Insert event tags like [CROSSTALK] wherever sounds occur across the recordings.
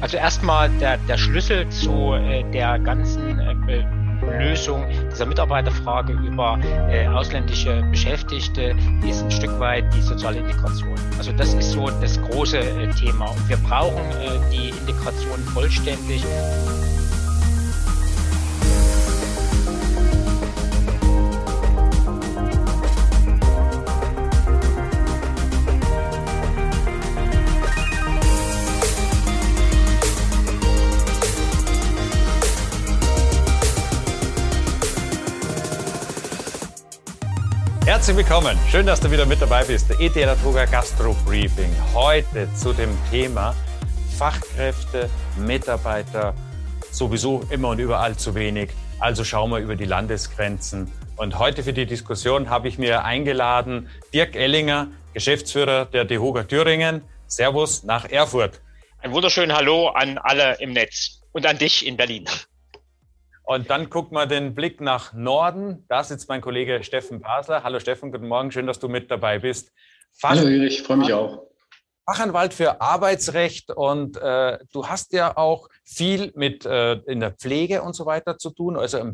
Also erstmal der, der Schlüssel zu äh, der ganzen äh, Lösung dieser Mitarbeiterfrage über äh, ausländische Beschäftigte ist ein Stück weit die soziale Integration. Also das ist so das große äh, Thema. Und wir brauchen äh, die Integration vollständig. Herzlich willkommen. Schön, dass du wieder mit dabei bist. Der ETL Toga Gastro Briefing. Heute zu dem Thema Fachkräfte, Mitarbeiter, sowieso immer und überall zu wenig. Also schauen wir über die Landesgrenzen. Und heute für die Diskussion habe ich mir eingeladen Dirk Ellinger, Geschäftsführer der DEHOGA Thüringen. Servus nach Erfurt. Ein wunderschönen Hallo an alle im Netz und an dich in Berlin. Und dann guckt man den Blick nach Norden. Da sitzt mein Kollege Steffen Basler. Hallo Steffen, guten Morgen. Schön, dass du mit dabei bist. Fach Hallo Erich, freue mich auch. Fachanwalt für Arbeitsrecht und äh, du hast ja auch viel mit äh, in der Pflege und so weiter zu tun. Also im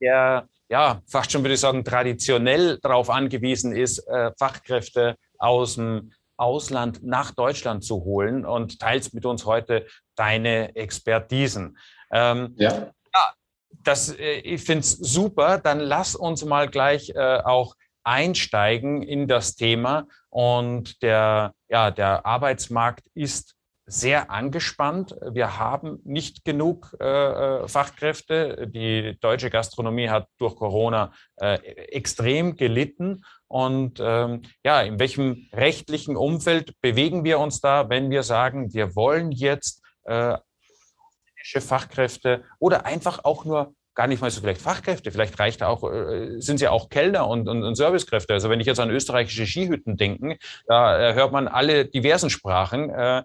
der ja fast schon würde ich sagen traditionell darauf angewiesen ist, äh, Fachkräfte aus dem Ausland nach Deutschland zu holen und teilst mit uns heute deine Expertisen. Ähm, ja das, äh, ich finde es super. Dann lass uns mal gleich äh, auch einsteigen in das Thema. Und der, ja, der Arbeitsmarkt ist sehr angespannt. Wir haben nicht genug äh, äh, Fachkräfte. Die deutsche Gastronomie hat durch Corona äh, extrem gelitten. Und ähm, ja, in welchem rechtlichen Umfeld bewegen wir uns da, wenn wir sagen, wir wollen jetzt äh, Fachkräfte oder einfach auch nur gar nicht mal so vielleicht Fachkräfte, vielleicht reicht auch, äh, sind sie auch Kellner und, und, und Servicekräfte. Also wenn ich jetzt an österreichische Skihütten denke, da äh, hört man alle diversen Sprachen. Äh,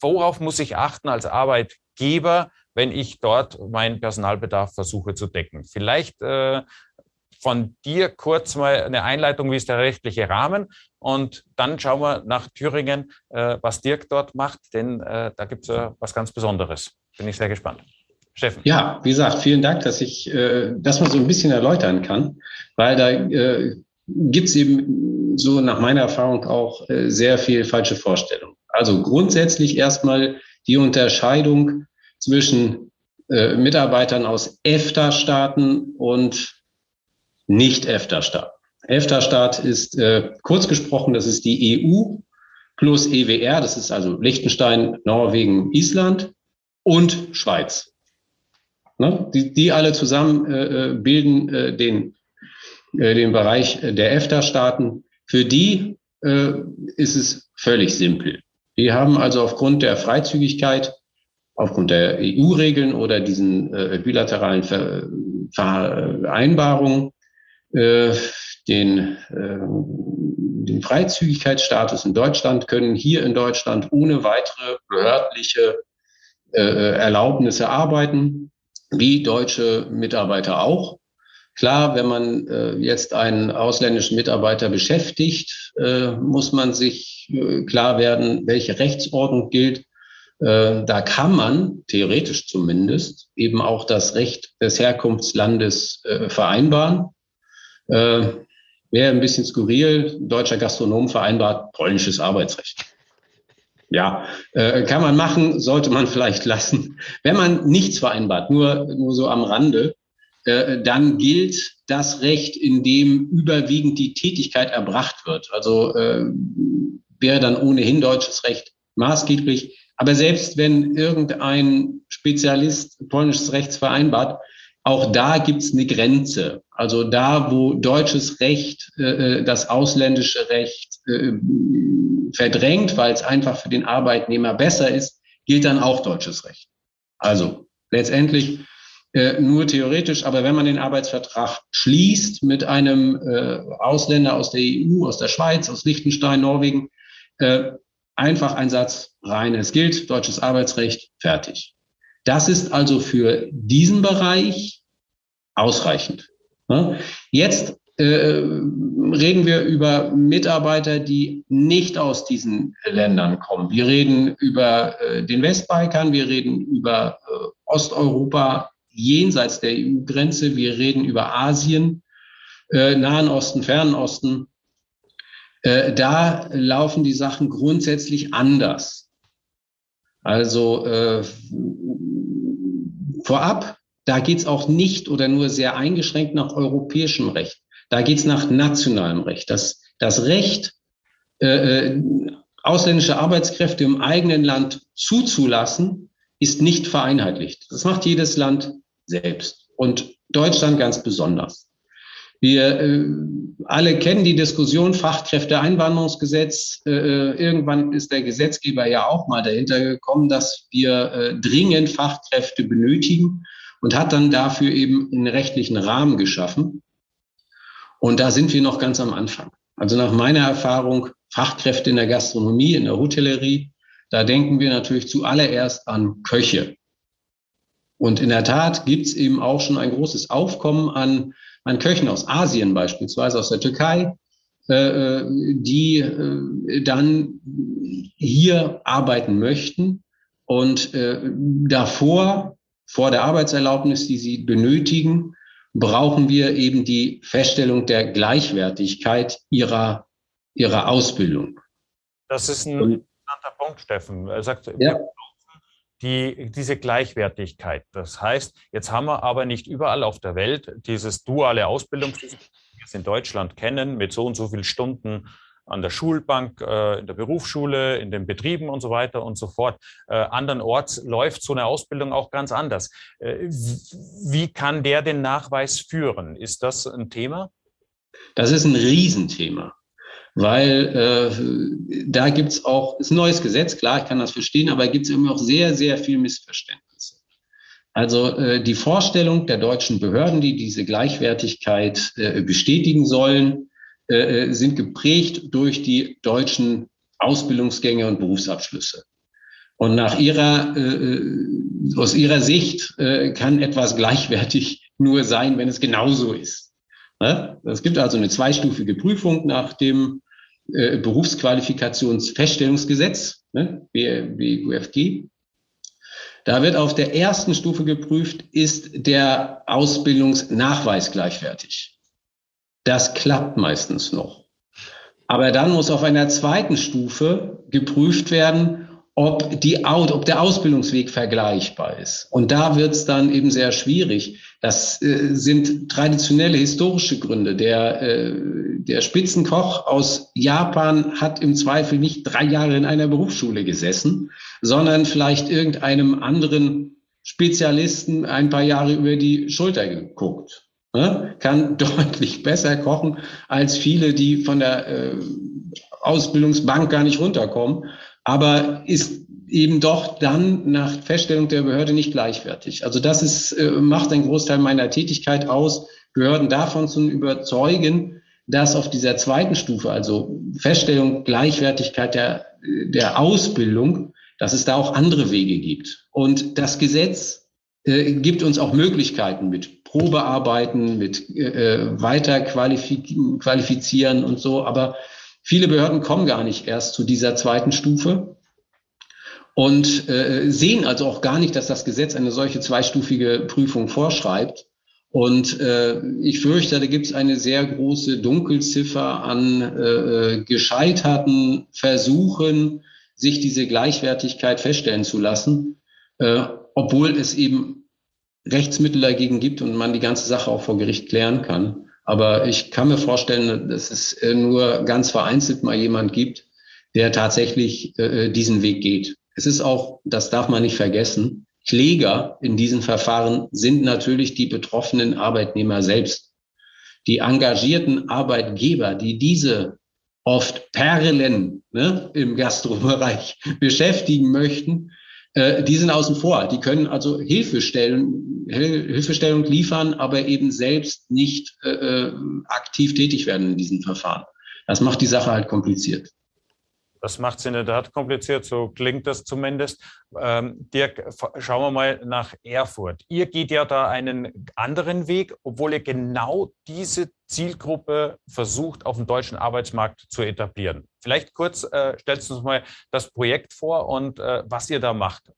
worauf muss ich achten als Arbeitgeber, wenn ich dort meinen Personalbedarf versuche zu decken? Vielleicht von dir kurz mal eine Einleitung, wie ist der rechtliche Rahmen? Und dann schauen wir nach Thüringen, was Dirk dort macht, denn da gibt es was ganz Besonderes. Bin ich sehr gespannt. Steffen. Ja, wie gesagt, vielen Dank, dass ich äh, das mal so ein bisschen erläutern kann, weil da äh, gibt es eben so nach meiner Erfahrung auch äh, sehr viel falsche Vorstellungen. Also grundsätzlich erstmal die Unterscheidung zwischen äh, Mitarbeitern aus EFTA-Staaten und nicht-EFTA-Staaten. EFTA-Staat ist äh, kurz gesprochen, das ist die EU plus EWR, das ist also Liechtenstein, Norwegen, Island und Schweiz. Ne? Die, die alle zusammen äh, äh, bilden äh, den, äh, den Bereich der EFTA-Staaten. Für die äh, ist es völlig simpel. Die haben also aufgrund der Freizügigkeit, aufgrund der EU-Regeln oder diesen äh, bilateralen Ver Vereinbarungen den, den Freizügigkeitsstatus in Deutschland, können hier in Deutschland ohne weitere behördliche äh, Erlaubnisse arbeiten wie deutsche Mitarbeiter auch. Klar, wenn man äh, jetzt einen ausländischen Mitarbeiter beschäftigt, äh, muss man sich äh, klar werden, welche Rechtsordnung gilt. Äh, da kann man, theoretisch zumindest, eben auch das Recht des Herkunftslandes äh, vereinbaren. Äh, Wäre ein bisschen skurril, deutscher Gastronom vereinbart polnisches Arbeitsrecht. Ja, äh, kann man machen, sollte man vielleicht lassen. Wenn man nichts vereinbart, nur, nur so am Rande, äh, dann gilt das Recht, in dem überwiegend die Tätigkeit erbracht wird. Also äh, wäre dann ohnehin deutsches Recht maßgeblich. Aber selbst wenn irgendein Spezialist polnisches Rechts vereinbart, auch da gibt's eine Grenze. Also da, wo deutsches Recht äh, äh, das ausländische Recht äh, verdrängt, weil es einfach für den Arbeitnehmer besser ist, gilt dann auch deutsches Recht. Also letztendlich äh, nur theoretisch, aber wenn man den Arbeitsvertrag schließt mit einem äh, Ausländer aus der EU, aus der Schweiz, aus Liechtenstein, Norwegen, äh, einfach ein Satz rein, es gilt deutsches Arbeitsrecht, fertig. Das ist also für diesen Bereich ausreichend. Jetzt äh, reden wir über Mitarbeiter, die nicht aus diesen Ländern kommen. Wir reden über äh, den Westbalkan, wir reden über äh, Osteuropa jenseits der EU-Grenze, wir reden über Asien, äh, Nahen Osten, Fernen Osten. Äh, da laufen die Sachen grundsätzlich anders. Also äh, vorab, da geht es auch nicht oder nur sehr eingeschränkt nach europäischem Recht. Da geht es nach nationalem Recht. Das, das Recht, äh, äh, ausländische Arbeitskräfte im eigenen Land zuzulassen, ist nicht vereinheitlicht. Das macht jedes Land selbst und Deutschland ganz besonders. Wir äh, alle kennen die Diskussion Fachkräfteeinwanderungsgesetz. Äh, äh, irgendwann ist der Gesetzgeber ja auch mal dahinter gekommen, dass wir äh, dringend Fachkräfte benötigen und hat dann dafür eben einen rechtlichen Rahmen geschaffen. Und da sind wir noch ganz am Anfang. Also nach meiner Erfahrung, Fachkräfte in der Gastronomie, in der Hotellerie, da denken wir natürlich zuallererst an Köche. Und in der Tat gibt es eben auch schon ein großes Aufkommen an, an Köchen aus Asien beispielsweise, aus der Türkei, äh, die äh, dann hier arbeiten möchten und äh, davor, vor der Arbeitserlaubnis, die sie benötigen, brauchen wir eben die Feststellung der Gleichwertigkeit ihrer, ihrer Ausbildung. Das ist ein interessanter Punkt, Steffen. Er sagt, ja. die, diese Gleichwertigkeit. Das heißt, jetzt haben wir aber nicht überall auf der Welt dieses duale Ausbildungssystem, wie wir in Deutschland kennen, mit so und so vielen Stunden an der Schulbank, äh, in der Berufsschule, in den Betrieben und so weiter und so fort. Äh, andernorts läuft so eine Ausbildung auch ganz anders. Äh, wie kann der den Nachweis führen? Ist das ein Thema? Das ist ein Riesenthema, weil äh, da gibt es auch, ist ein neues Gesetz, klar, ich kann das verstehen, aber gibt es immer auch sehr, sehr viel Missverständnisse. Also äh, die Vorstellung der deutschen Behörden, die diese Gleichwertigkeit äh, bestätigen sollen, äh, äh, sind geprägt durch die deutschen Ausbildungsgänge und Berufsabschlüsse. Und nach ihrer, äh, äh, aus ihrer Sicht äh, kann etwas gleichwertig [LAUGHS] nur sein, wenn es genauso ist. Ne? Es gibt also eine zweistufige Prüfung nach dem äh, Berufsqualifikationsfeststellungsgesetz, ne? BUFG. Da wird auf der ersten Stufe geprüft, ist der Ausbildungsnachweis gleichwertig. Das klappt meistens noch. Aber dann muss auf einer zweiten Stufe geprüft werden, ob, die, ob der Ausbildungsweg vergleichbar ist. Und da wird es dann eben sehr schwierig. Das äh, sind traditionelle historische Gründe. Der, äh, der Spitzenkoch aus Japan hat im Zweifel nicht drei Jahre in einer Berufsschule gesessen, sondern vielleicht irgendeinem anderen Spezialisten ein paar Jahre über die Schulter geguckt ne, kann [LAUGHS] deutlich besser kochen als viele, die von der äh, Ausbildungsbank gar nicht runterkommen, aber ist eben doch dann nach Feststellung der Behörde nicht gleichwertig. Also das ist, äh, macht einen Großteil meiner Tätigkeit aus, Behörden davon zu überzeugen, dass auf dieser zweiten Stufe, also Feststellung Gleichwertigkeit der, der Ausbildung, dass es da auch andere Wege gibt. Und das Gesetz äh, gibt uns auch Möglichkeiten mit Probearbeiten, mit äh, weiter qualifizieren und so. Aber viele Behörden kommen gar nicht erst zu dieser zweiten Stufe und äh, sehen also auch gar nicht, dass das Gesetz eine solche zweistufige Prüfung vorschreibt. Und äh, ich fürchte, da gibt es eine sehr große Dunkelziffer an äh, gescheiterten Versuchen, sich diese Gleichwertigkeit feststellen zu lassen, äh, obwohl es eben Rechtsmittel dagegen gibt und man die ganze Sache auch vor Gericht klären kann. Aber ich kann mir vorstellen, dass es äh, nur ganz vereinzelt mal jemand gibt, der tatsächlich äh, diesen Weg geht. Es ist auch, das darf man nicht vergessen, Kläger in diesen Verfahren sind natürlich die betroffenen Arbeitnehmer selbst. Die engagierten Arbeitgeber, die diese oft Perlen ne, im Gastrobereich [LAUGHS] beschäftigen möchten, äh, die sind außen vor. Die können also Hilfestellen, Hilfestellung liefern, aber eben selbst nicht äh, äh, aktiv tätig werden in diesen Verfahren. Das macht die Sache halt kompliziert. Das macht es in der Tat kompliziert, so klingt das zumindest. Ähm, Dirk, schauen wir mal nach Erfurt. Ihr geht ja da einen anderen Weg, obwohl ihr genau diese Zielgruppe versucht, auf dem deutschen Arbeitsmarkt zu etablieren. Vielleicht kurz äh, stellst du uns mal das Projekt vor und äh, was ihr da macht.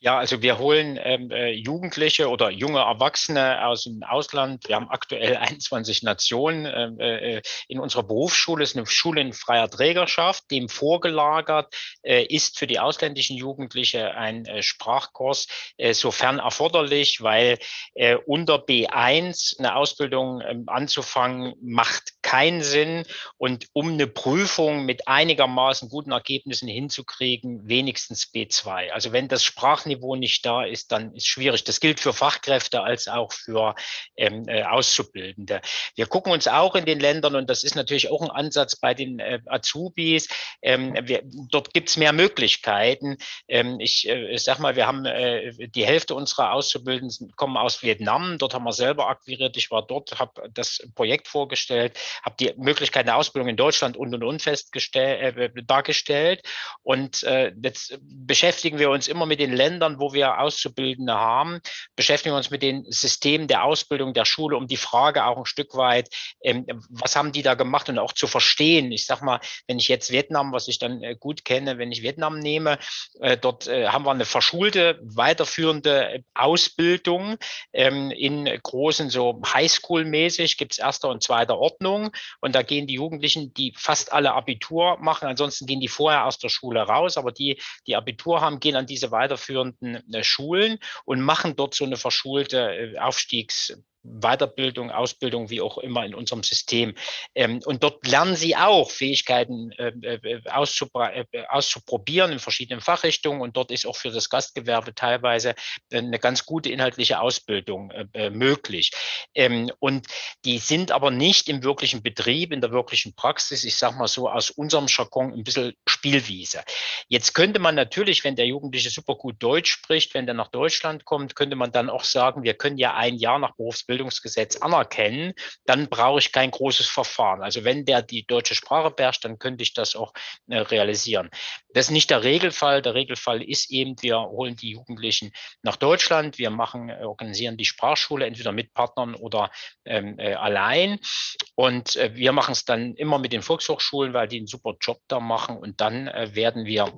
Ja, also wir holen ähm, äh, Jugendliche oder junge Erwachsene aus dem Ausland. Wir haben aktuell [LAUGHS] 21 Nationen ähm, äh, in unserer Berufsschule. Es ist eine Schule in freier Trägerschaft. Dem vorgelagert äh, ist für die ausländischen Jugendliche ein äh, Sprachkurs, äh, sofern erforderlich, weil äh, unter B1 eine Ausbildung äh, anzufangen macht keinen Sinn. Und um eine Prüfung mit einigermaßen guten Ergebnissen hinzukriegen, wenigstens B2. Also wenn das Sprach Sprachniveau nicht da ist, dann ist schwierig. Das gilt für Fachkräfte als auch für ähm, äh, Auszubildende. Wir gucken uns auch in den Ländern, und das ist natürlich auch ein Ansatz bei den äh, Azubis, ähm, wir, dort gibt es mehr Möglichkeiten. Ähm, ich, äh, sag mal, wir haben äh, die Hälfte unserer Auszubildenden kommen aus Vietnam. Dort haben wir selber akquiriert. Ich war dort, habe das Projekt vorgestellt, habe die Möglichkeit der Ausbildung in Deutschland und und und festgestellt, äh, dargestellt. Und äh, jetzt beschäftigen wir uns immer mit den Ländern, Ländern, wo wir Auszubildende haben, beschäftigen wir uns mit den Systemen der Ausbildung der Schule, um die Frage auch ein Stück weit, ähm, was haben die da gemacht und auch zu verstehen. Ich sag mal, wenn ich jetzt Vietnam, was ich dann äh, gut kenne, wenn ich Vietnam nehme, äh, dort äh, haben wir eine verschulte, weiterführende Ausbildung ähm, in großen, so Highschool-mäßig, gibt es erster und zweiter Ordnung. Und da gehen die Jugendlichen, die fast alle Abitur machen, ansonsten gehen die vorher aus der Schule raus, aber die, die Abitur haben, gehen an diese weiterführende weiterführenden äh, Schulen und machen dort so eine verschulte äh, Aufstiegs- Weiterbildung, Ausbildung, wie auch immer in unserem System. Ähm, und dort lernen sie auch Fähigkeiten äh, äh, äh, auszuprobieren in verschiedenen Fachrichtungen. Und dort ist auch für das Gastgewerbe teilweise eine ganz gute inhaltliche Ausbildung möglich. Ähm, und die sind aber nicht im wirklichen Betrieb, in der wirklichen Praxis. Ich sage mal so aus unserem Jargon ein bisschen Spielwiese. Jetzt könnte man natürlich, wenn der Jugendliche super gut Deutsch spricht, wenn der nach Deutschland kommt, könnte man dann auch sagen, wir können ja ein Jahr nach Berufsbildung Bildungsgesetz anerkennen, dann brauche ich kein großes Verfahren. Also wenn der die deutsche Sprache beherrscht, dann könnte ich das auch äh, realisieren. Das ist nicht der Regelfall. Der Regelfall ist eben, wir holen die Jugendlichen nach Deutschland, wir machen, äh, organisieren die Sprachschule entweder mit Partnern oder ähm, äh, allein. Und äh, wir machen es dann immer mit den Volkshochschulen, weil die einen super Job da machen. Und dann äh, werden wir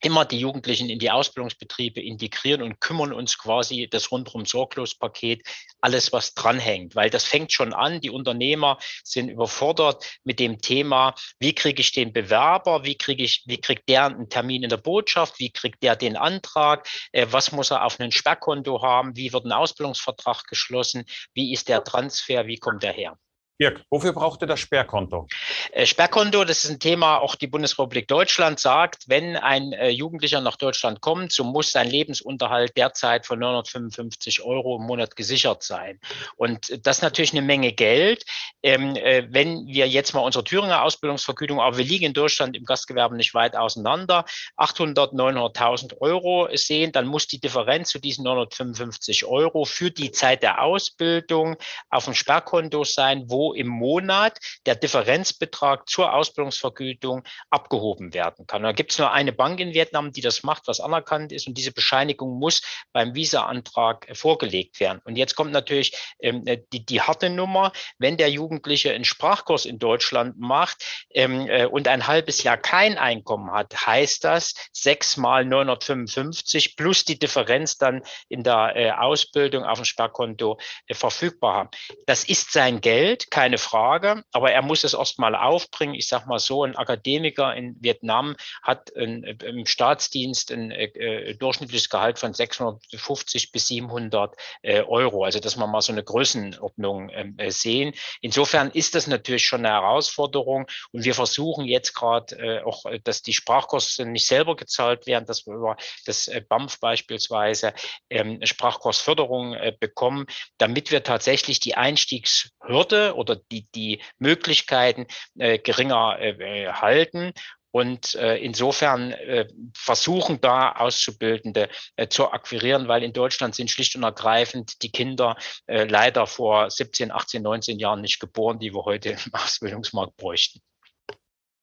immer die Jugendlichen in die Ausbildungsbetriebe integrieren und kümmern uns quasi das rundum sorglos Paket, alles was dranhängt, weil das fängt schon an. Die Unternehmer sind überfordert mit dem Thema, wie kriege ich den Bewerber, wie kriege ich, wie kriegt der einen Termin in der Botschaft, wie kriegt der den Antrag, äh, was muss er auf einem Sperrkonto haben, wie wird ein Ausbildungsvertrag geschlossen, wie ist der Transfer, wie kommt er her. Dirk, wofür braucht ihr das Sperrkonto? Äh, Sperrkonto, das ist ein Thema, auch die Bundesrepublik Deutschland sagt, wenn ein äh, Jugendlicher nach Deutschland kommt, so muss sein Lebensunterhalt derzeit von 955 Euro im Monat gesichert sein. Und das ist natürlich eine Menge Geld. Ähm, äh, wenn wir jetzt mal unsere Thüringer Ausbildungsvergütung, aber wir liegen in Deutschland im Gastgewerbe nicht weit auseinander, 800, 900.000 Euro sehen, dann muss die Differenz zu diesen 955 Euro für die Zeit der Ausbildung auf dem Sperrkonto sein, wo im Monat der Differenzbetrag zur Ausbildungsvergütung abgehoben werden kann. da gibt es nur eine Bank in Vietnam, die das macht, was anerkannt ist. Und diese Bescheinigung muss beim Visa-Antrag äh, vorgelegt werden. Und jetzt kommt natürlich ähm, äh, die, die harte Nummer, wenn der Jugendliche einen Sprachkurs in Deutschland macht ähm, äh, und ein halbes Jahr kein Einkommen hat, heißt das sechs mal 955 plus die Differenz dann in der äh, Ausbildung auf dem Sparkonto äh, verfügbar haben. Das ist sein Geld, keine Frage, aber er muss es erst mal aufbringen. Ich sage mal so, ein Akademiker in Vietnam hat ein, im Staatsdienst ein äh, durchschnittliches Gehalt von 650 bis 700 äh, Euro. Also dass man mal so eine Größenordnung ähm, äh, sehen. Insofern ist das natürlich schon eine Herausforderung und wir versuchen jetzt gerade äh, auch, dass die Sprachkosten nicht selber gezahlt werden, dass wir über das äh, BAMF beispielsweise ähm, Sprachkursförderung äh, bekommen, damit wir tatsächlich die Einstiegshürde oder die, die Möglichkeiten äh, geringer äh, äh, halten. Und äh, insofern äh, versuchen da Auszubildende äh, zu akquirieren, weil in Deutschland sind schlicht und ergreifend die Kinder äh, leider vor 17, 18, 19 Jahren nicht geboren, die wir heute im [LAUGHS] Ausbildungsmarkt bräuchten.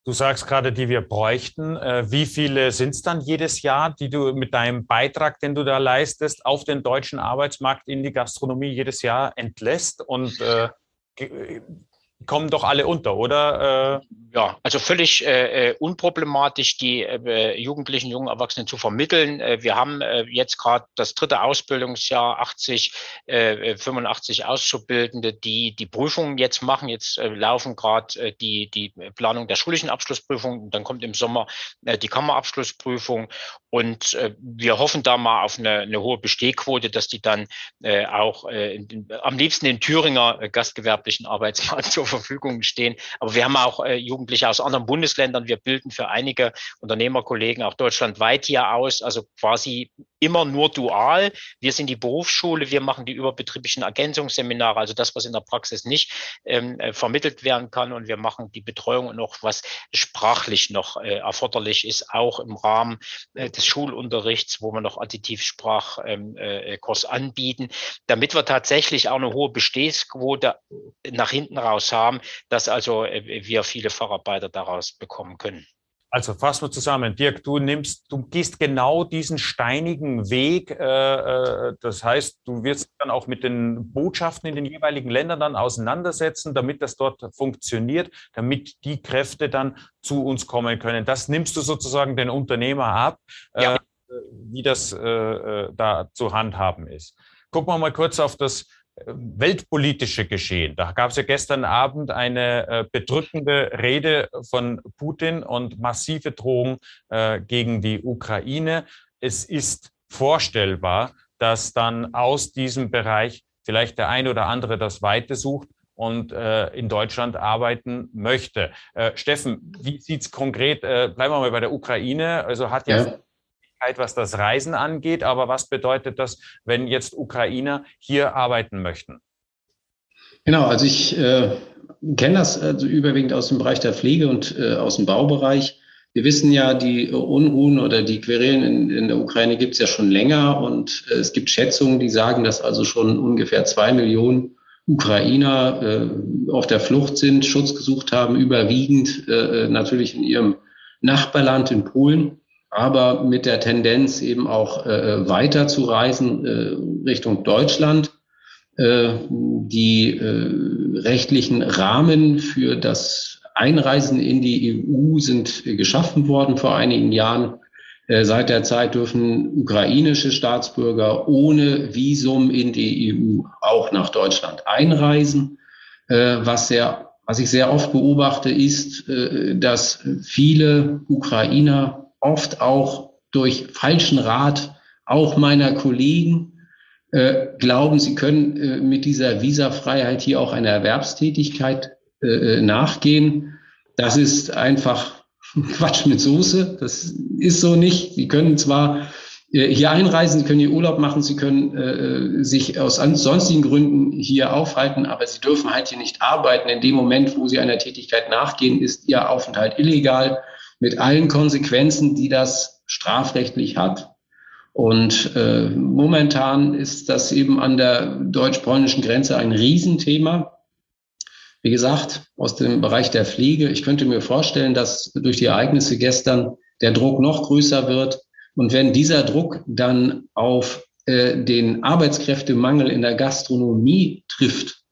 Du sagst gerade, die wir bräuchten. Äh, wie viele sind es dann jedes Jahr, die du mit deinem Beitrag, den du da leistest, auf den deutschen Arbeitsmarkt in die Gastronomie jedes Jahr entlässt? Und äh, que, eh, kommen doch alle unter, oder? Äh ja, also völlig äh, äh, unproblematisch, die äh, Jugendlichen, jungen Erwachsenen zu vermitteln. Äh, wir haben äh, jetzt gerade das dritte Ausbildungsjahr, 80, äh, 85 Auszubildende, die die Prüfungen jetzt machen. Jetzt laufen gerade die, die Planung der schulischen Abschlussprüfung. Dann kommt im Sommer die Kammerabschlussprüfung. Und wir hoffen da mal auf eine, eine hohe Bestehquote, dass die dann auch äh, in, am liebsten den Thüringer gastgewerblichen Arbeitsmarkt [LAUGHS] zur Verfügung stehen. Aber wir haben auch äh, Jugend Jugendliche aus anderen Bundesländern. Wir bilden für einige Unternehmerkollegen auch deutschlandweit hier aus, also quasi immer nur dual. Wir sind die Berufsschule, wir machen die überbetrieblichen Ergänzungsseminare, also das, was in der Praxis nicht ähm, äh, vermittelt werden kann. Und wir machen die Betreuung und auch was sprachlich noch äh, erforderlich ist, auch im Rahmen äh, des Schulunterrichts, wo wir noch Additivsprachkurs ähm, äh, anbieten, damit wir tatsächlich auch eine hohe Bestehsquote nach hinten raus haben, dass also äh, wir viele Facharbeiter daraus bekommen können. Also fassen wir zusammen. Dirk, du nimmst, du gehst genau diesen steinigen Weg. Äh, äh, das heißt, du wirst dann auch mit den Botschaften in den jeweiligen Ländern dann auseinandersetzen, damit das dort funktioniert, damit die Kräfte dann zu uns kommen können. Das nimmst du sozusagen den Unternehmer ab, äh, ja. wie das da zu handhaben ist. Gucken wir mal kurz auf das weltpolitische Geschehen. Da gab es ja gestern Abend eine äh, bedrückende Rede von Putin und massive Drohungen äh, gegen die Ukraine. Es ist vorstellbar, dass dann aus diesem Bereich vielleicht der ein oder andere das Weite sucht und äh, in Deutschland arbeiten möchte. Äh, Steffen, wie sieht's konkret, äh, bleiben wir mal bei der Ukraine, also hat ja, ja was das Reisen angeht. Aber was bedeutet das, wenn jetzt Ukrainer hier arbeiten möchten? Genau, also ich äh, kenne das also überwiegend aus dem Bereich der Pflege und äh, aus dem Baubereich. Wir wissen ja, die Unruhen oder die Querelen in, in der Ukraine gibt es ja schon länger und äh, es gibt Schätzungen, die sagen, dass also schon ungefähr zwei Millionen Ukrainer äh, auf der Flucht sind, Schutz gesucht haben, überwiegend äh, natürlich in ihrem Nachbarland in Polen aber mit der Tendenz eben auch äh, weiter zu reisen äh, Richtung Deutschland. Äh, die äh, rechtlichen Rahmen für das Einreisen in die EU sind geschaffen worden vor einigen Jahren. Äh, seit der Zeit dürfen ukrainische Staatsbürger ohne Visum in die EU auch nach Deutschland einreisen. Äh, was sehr, was ich sehr oft beobachte, ist, äh, dass viele Ukrainer oft auch durch falschen Rat auch meiner Kollegen äh, glauben, sie können äh, mit dieser Visafreiheit hier auch einer Erwerbstätigkeit äh, äh nachgehen. Das ist einfach [LAUGHS] Quatsch mit Soße. Das ist so nicht. Sie können zwar äh, hier einreisen, Sie können hier Urlaub machen, Sie können äh, sich aus sonstigen Gründen hier aufhalten, aber Sie dürfen halt hier nicht arbeiten. In dem Moment, wo Sie einer Tätigkeit nachgehen, ist Ihr Aufenthalt illegal mit allen Konsequenzen, die das strafrechtlich hat. Und äh, momentan ist das eben an der deutsch-polnischen Grenze ein Riesenthema. Wie gesagt, aus dem Bereich der Pflege. Ich könnte mir vorstellen, dass durch die Ereignisse gestern der Druck noch größer wird. Und wenn dieser Druck dann auf äh, den Arbeitskräftemangel in der Gastronomie trifft,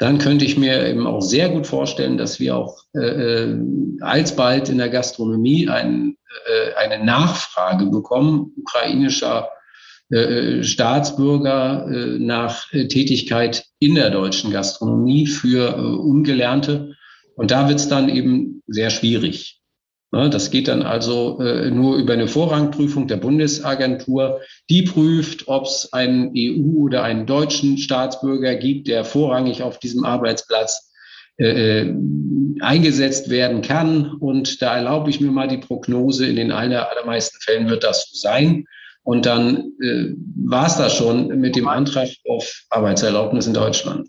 dann könnte ich mir eben auch sehr gut vorstellen, dass wir auch äh, äh, alsbald in der Gastronomie ein, äh, eine Nachfrage bekommen, ukrainischer äh, Staatsbürger äh, nach Tätigkeit in der deutschen Gastronomie für äh, Ungelernte. Und da wird es dann eben sehr schwierig. Ne, das geht dann also äh, nur über eine Vorrangprüfung der Bundesagentur. Die prüft, ob es einen EU- oder einen deutschen Staatsbürger gibt, der vorrangig auf diesem Arbeitsplatz äh, äh, eingesetzt werden kann. Und da erlaube ich mir mal die Prognose, in den allermeisten Fällen wird das so sein. Und dann äh, war es das schon mit dem Antrag auf Arbeitserlaubnis in Deutschland.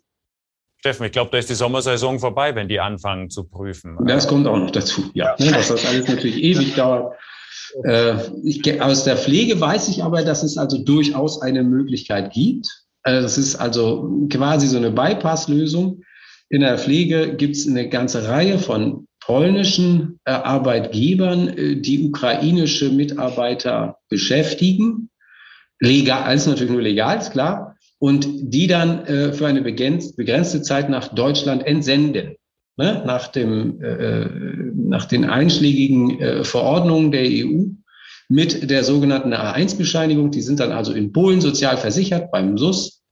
Steffen, ich glaube, da ist die Sommersaison vorbei, wenn die anfangen zu prüfen. Das kommt auch noch dazu, ja. Ne, dass das alles natürlich ewig dauert. Äh, ich, aus der Pflege weiß ich aber, dass es also durchaus eine Möglichkeit gibt. Also das ist also quasi so eine Bypass-Lösung. In der Pflege gibt es eine ganze Reihe von polnischen äh, Arbeitgebern, äh, die ukrainische Mitarbeiter beschäftigen. Legal, alles natürlich nur legal, ist klar. Und die dann äh, für eine begrenzte Zeit nach Deutschland entsenden. Ne? Nach, dem, äh, nach den einschlägigen äh, Verordnungen der EU mit der sogenannten A1-Bescheinigung. Die sind dann also in Polen sozial versichert beim SUS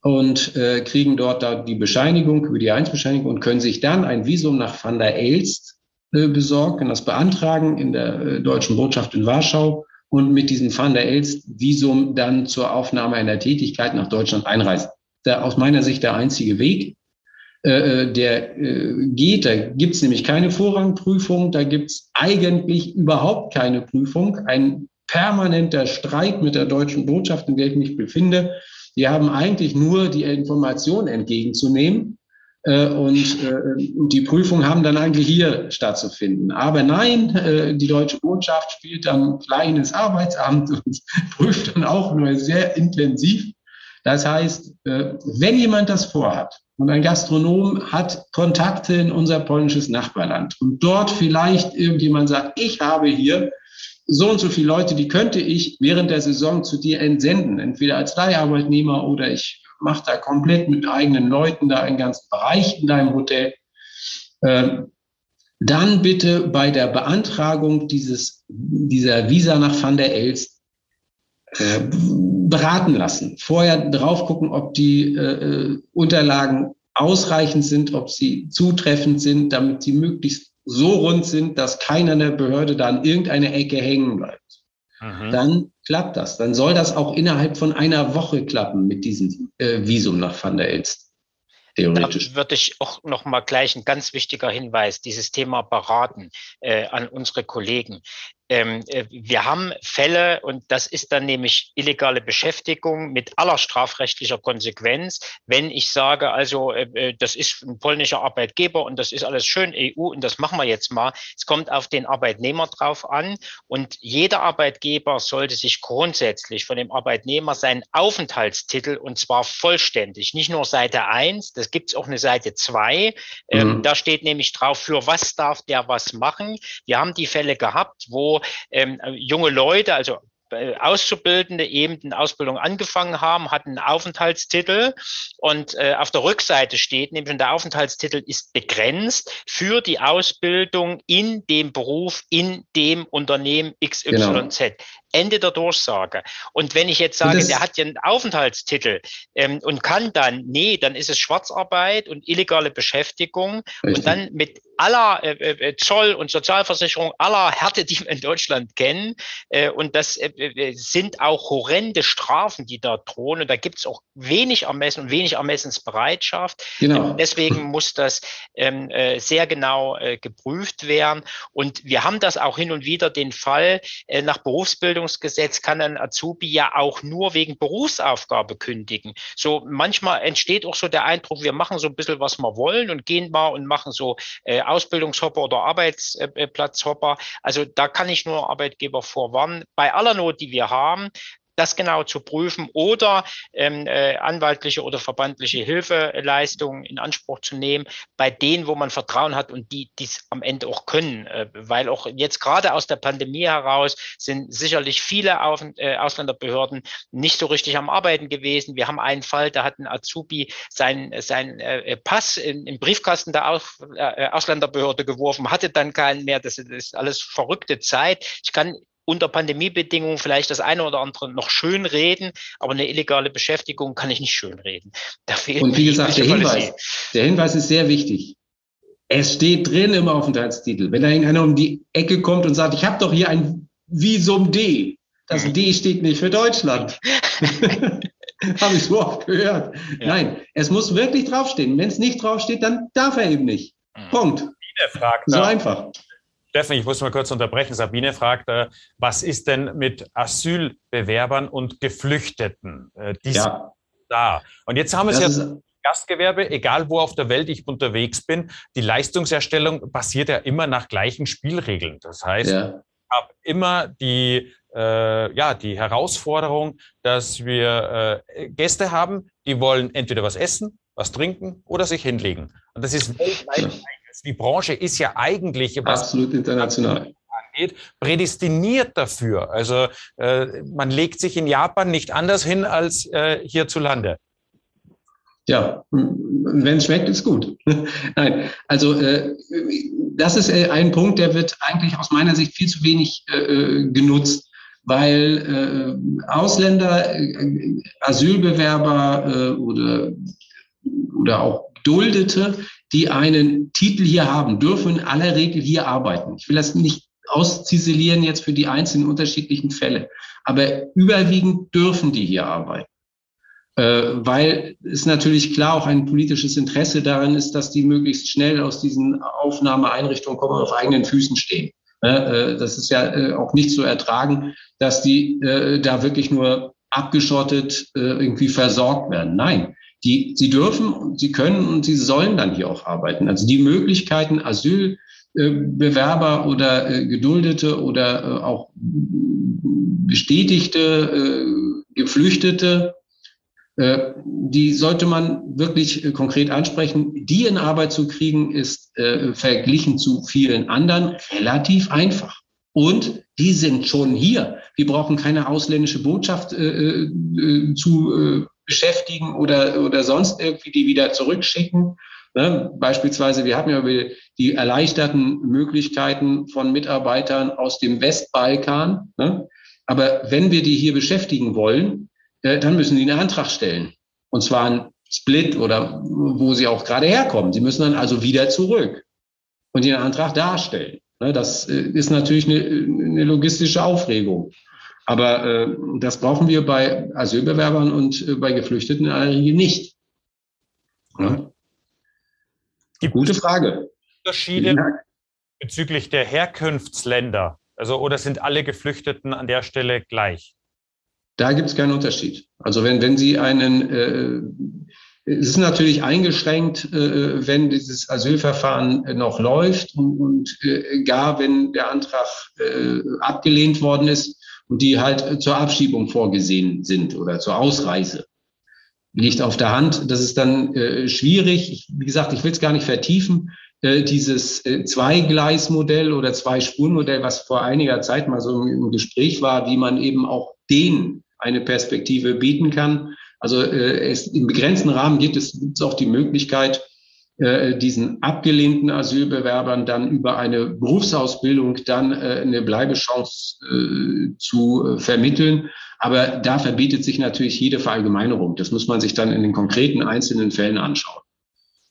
und äh, kriegen dort da die Bescheinigung über die A1-Bescheinigung und können sich dann ein Visum nach Van der Elst äh, besorgen, das beantragen in der äh, deutschen Botschaft in Warschau und mit diesem Van der Elst-Visum dann zur Aufnahme einer Tätigkeit nach Deutschland einreisen. Da aus meiner Sicht der einzige Weg. Äh, äh, der äh, geht. Da gibt es nämlich keine Vorrangprüfung, da gibt es eigentlich überhaupt keine Prüfung. Ein permanenter Streit mit der deutschen Botschaft, in der ich mich befinde. Die haben eigentlich nur die Information entgegenzunehmen. Äh, und, äh, und die Prüfungen haben dann eigentlich hier stattzufinden. Aber nein, äh, die deutsche Botschaft spielt dann kleines Arbeitsamt und [LAUGHS] prüft dann auch nur sehr intensiv. Das heißt, wenn jemand das vorhat, und ein Gastronom hat Kontakte in unser polnisches Nachbarland und dort vielleicht irgendjemand sagt, ich habe hier so und so viele Leute, die könnte ich während der Saison zu dir entsenden, entweder als Leiharbeitnehmer oder ich mache da komplett mit eigenen Leuten da einen ganzen Bereich in deinem Hotel. Ähm, dann bitte bei der Beantragung dieses, dieser Visa nach Van der Elst äh, beraten lassen. Vorher drauf gucken, ob die äh, äh, Unterlagen ausreichend sind, ob sie zutreffend sind, damit sie möglichst so rund sind, dass keiner in der Behörde da an irgendeiner Ecke hängen bleibt. Mhm. Dann klappt das. Dann soll das auch innerhalb von einer Woche klappen mit diesem äh, Visum nach Van der Elst. Theoretisch. Da würde ich auch noch mal gleich ein ganz wichtiger Hinweis, dieses Thema beraten äh, an unsere Kollegen ähm, äh, wir haben Fälle, und das ist dann nämlich illegale Beschäftigung mit aller strafrechtlicher Konsequenz, wenn ich sage, also äh, äh, das ist ein polnischer Arbeitgeber und das ist alles schön EU und das machen wir jetzt mal. Es kommt auf den Arbeitnehmer drauf an und jeder Arbeitgeber sollte sich grundsätzlich von dem Arbeitnehmer seinen Aufenthaltstitel und zwar vollständig, nicht nur Seite eins, das gibt es auch eine Seite zwei. Ähm, mhm. Da steht nämlich drauf, für was darf der was machen. Wir haben die Fälle gehabt, wo ähm, junge Leute, also äh, Auszubildende eben eine Ausbildung angefangen haben, hatten einen Aufenthaltstitel und äh, auf der Rückseite steht nämlich, der Aufenthaltstitel ist begrenzt für die Ausbildung in dem Beruf, in dem Unternehmen XYZ. Genau. Ende der Durchsage. Und wenn ich jetzt sage, der hat ja einen Aufenthaltstitel ähm, und kann dann, nee, dann ist es Schwarzarbeit und illegale Beschäftigung Richtig. und dann mit aller äh, äh, Zoll- und Sozialversicherung, aller Härte, die wir in Deutschland kennen. Äh, und das äh, äh sind auch horrende Strafen, die da drohen. Und da gibt es auch wenig Ermessen und wenig Ermessensbereitschaft. Genau. Ähm, deswegen [LAUGHS] muss das ähm, äh, sehr genau äh, geprüft werden. Und wir haben das auch hin und wieder den Fall äh, nach Berufsbildung Ausbildungsgesetz kann ein Azubi ja auch nur wegen Berufsaufgabe kündigen. So manchmal entsteht auch so der Eindruck, wir machen so ein bisschen, was wir wollen und gehen mal und machen so äh, Ausbildungshopper oder Arbeitsplatzhopper. Also da kann ich nur Arbeitgeber vorwarnen. Bei aller Not, die wir haben, das genau zu prüfen oder ähm, äh, anwaltliche oder verbandliche Hilfeleistungen in Anspruch zu nehmen, bei denen, wo man Vertrauen hat und die dies am Ende auch können. Äh, weil auch jetzt gerade aus der Pandemie heraus sind sicherlich viele Auf äh, Ausländerbehörden nicht so richtig am Arbeiten gewesen. Wir haben einen Fall, da hat ein Azubi seinen sein, äh, Pass in, im Briefkasten der Aus, äh, Ausländerbehörde geworfen, hatte dann keinen mehr. Das ist alles verrückte Zeit. Ich kann unter Pandemiebedingungen vielleicht das eine oder andere noch schön reden, aber eine illegale Beschäftigung kann ich nicht schön reden. [LAUGHS] Und wie gesagt, der Hinweis, der Hinweis ist sehr wichtig. Es steht drin im Aufenthaltstitel. Wenn da irgendeiner um die Ecke kommt und sagt, ich habe doch hier ein Visum D. Das mhm. D steht nicht für Deutschland. [LAUGHS] habe ich so oft gehört. Ja. Nein, es muss wirklich draufstehen. Wenn es nicht draufsteht, dann darf er eben nicht. Mhm. Punkt. So einfach. Steffen, ich muss mal kurz unterbrechen. Sabine fragt, äh, was ist denn mit Asylbewerbern und Geflüchteten? Äh, die ja. sind da. Und jetzt haben wir es ja Gastgewerbe, egal wo auf der Welt ich unterwegs bin, die Leistungserstellung basiert ja immer nach gleichen Spielregeln. Das heißt, ja. ich habe immer die, äh, ja, die Herausforderung, dass wir äh, Gäste haben, die wollen entweder was essen, was trinken oder sich hinlegen. Und das ist weltweit die Branche ist ja eigentlich absolut international angeht, prädestiniert dafür. Also äh, man legt sich in Japan nicht anders hin als äh, hierzulande. Ja, wenn es schmeckt, ist gut. [LAUGHS] Nein, also äh, das ist äh, ein Punkt, der wird eigentlich aus meiner Sicht viel zu wenig äh, äh genutzt, weil äh, Ausländer, äh, Asylbewerber äh, oder, oder auch Duldete, die einen Titel hier haben, dürfen in aller Regel hier arbeiten. Ich will das nicht ausziselieren jetzt für die einzelnen unterschiedlichen Fälle, aber überwiegend dürfen die hier arbeiten. Äh, weil es natürlich klar auch ein politisches Interesse darin ist, dass die möglichst schnell aus diesen Aufnahmeeinrichtungen kommen und auf eigenen Füßen stehen. Äh, das ist ja äh, auch nicht zu ertragen, dass die da wirklich nur abgeschottet irgendwie versorgt werden. Nein, die, sie dürfen, sie können und sie sollen dann hier auch arbeiten. Also die Möglichkeiten, Asylbewerber oder Geduldete oder auch bestätigte Geflüchtete äh, die sollte man wirklich äh, konkret ansprechen. Die in Arbeit zu kriegen, ist äh, verglichen zu vielen anderen relativ einfach. Und die sind schon hier. Wir brauchen keine ausländische Botschaft äh, äh, zu äh, beschäftigen oder, oder sonst irgendwie die wieder zurückschicken. Ne? Beispielsweise, wir haben ja über die erleichterten Möglichkeiten von Mitarbeitern aus dem Westbalkan. Ne? Aber wenn wir die hier beschäftigen wollen, äh, dann müssen sie einen Antrag stellen. Und zwar ein Split oder wo sie auch gerade herkommen. Sie müssen dann also wieder zurück und ihren Antrag darstellen. Ne, das äh, ist natürlich eine, eine logistische Aufregung. Aber äh, das brauchen wir bei Asylbewerbern und äh, bei Geflüchteten in aller Regel nicht. Ja. Gute Frage. Unterschiede bezüglich der Herkunftsländer? Also, oder sind alle Geflüchteten an der Stelle gleich? Da gibt es keinen Unterschied. Also wenn, wenn Sie einen, äh, es ist natürlich eingeschränkt, äh, wenn dieses Asylverfahren noch läuft und, und äh, gar wenn der Antrag äh, abgelehnt worden ist und die halt zur Abschiebung vorgesehen sind oder zur Ausreise. Liegt auf der Hand. Das ist dann äh, schwierig. Ich, wie gesagt, ich will es gar nicht vertiefen äh, dieses äh, Zweigleismodell oder Zwei-Spuren-Modell, was vor einiger Zeit mal so im Gespräch war, wie man eben auch den eine Perspektive bieten kann. Also äh, es, im begrenzten Rahmen gibt es, gibt es auch die Möglichkeit, diesen abgelehnten Asylbewerbern dann über eine Berufsausbildung dann äh, eine Bleibechance äh, zu äh, vermitteln. Aber da verbietet sich natürlich jede Verallgemeinerung. Das muss man sich dann in den konkreten einzelnen Fällen anschauen.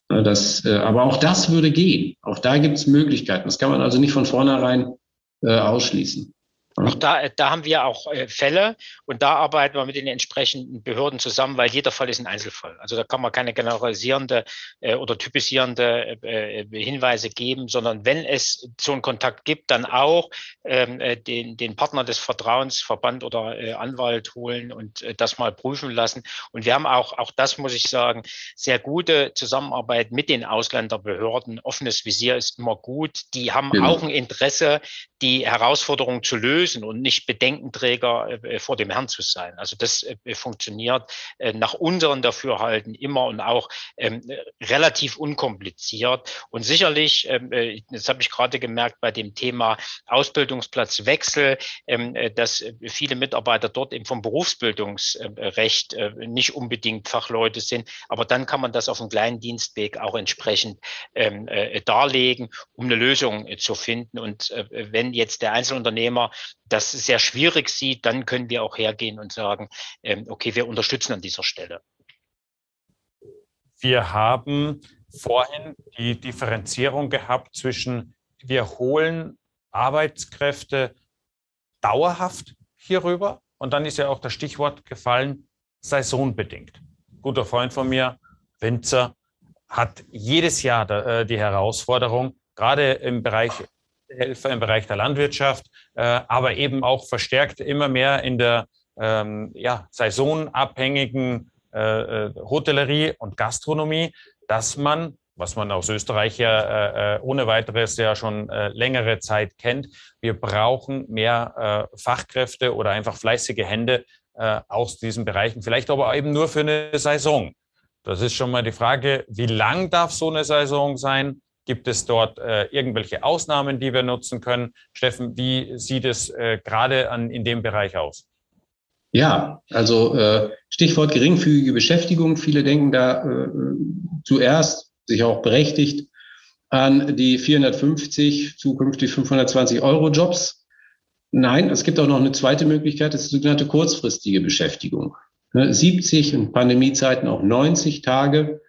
Das, äh, aber auch das würde gehen. Auch da gibt es Möglichkeiten. Das kann man also nicht von vornherein äh, ausschließen. Auch da, da haben wir auch äh, Fälle und da arbeiten wir mit den entsprechenden Behörden zusammen, weil jeder Fall ist ein Einzelfall. Also da kann man keine generalisierende äh, oder typisierende äh, äh Hinweise geben, sondern wenn es so einen Kontakt gibt, dann auch ähm, äh, den, den Partner des Vertrauens, Verband oder äh, Anwalt holen und äh, das mal prüfen lassen. Und wir haben auch, auch das muss ich sagen, sehr gute Zusammenarbeit mit den Ausländerbehörden. Offenes Visier ist immer gut. Die haben genau. auch ein Interesse, die Herausforderung zu lösen und nicht Bedenkenträger äh, vor dem Herrn zu sein. Also das äh, funktioniert äh, nach unseren Dafürhalten immer und auch ähm, relativ unkompliziert. Und sicherlich, ähm, das habe ich gerade gemerkt bei dem Thema Ausbildungsplatzwechsel, ähm, dass viele Mitarbeiter dort eben vom Berufsbildungsrecht nicht unbedingt Fachleute sind. Aber dann kann man das auf einem kleinen Dienstweg auch entsprechend darlegen, um eine Lösung zu finden. Und wenn jetzt der Einzelunternehmer das sehr schwierig sieht, dann können wir auch hergehen und sagen, ähm, okay, wir unterstützen an dieser Stelle. Wir haben vorhin die Differenzierung gehabt zwischen, wir holen Arbeitskräfte dauerhaft hierüber. Und dann ist ja auch das Stichwort gefallen, saisonbedingt. guter Freund von mir, Winzer, hat jedes Jahr äh, die Herausforderung, gerade im Bereich Helfer im Bereich der Landwirtschaft, äh, aber eben auch verstärkt immer mehr in der ähm, ja, saisonabhängigen äh, äh, Hotellerie und Gastronomie, dass man, was man aus Österreich ja äh, äh ohne weiteres ja schon äh, längere Zeit kennt, wir brauchen mehr Fachkräfte oder einfach fleißige Hände aus diesen Bereichen, vielleicht aber eben nur für eine Saison. Das ist schon mal die Frage, wie lang darf so eine Saison sein? Gibt es dort äh, irgendwelche Ausnahmen, die wir nutzen können? Steffen, wie sieht es äh, gerade in dem Bereich aus? Ja, also äh, Stichwort geringfügige Beschäftigung. Viele denken da äh, zuerst, sich auch berechtigt, an die 450, zukünftig 520 Euro Jobs. Nein, es gibt auch noch eine zweite Möglichkeit, das ist die sogenannte kurzfristige Beschäftigung. 70 ne, in Pandemiezeiten auch 90 Tage,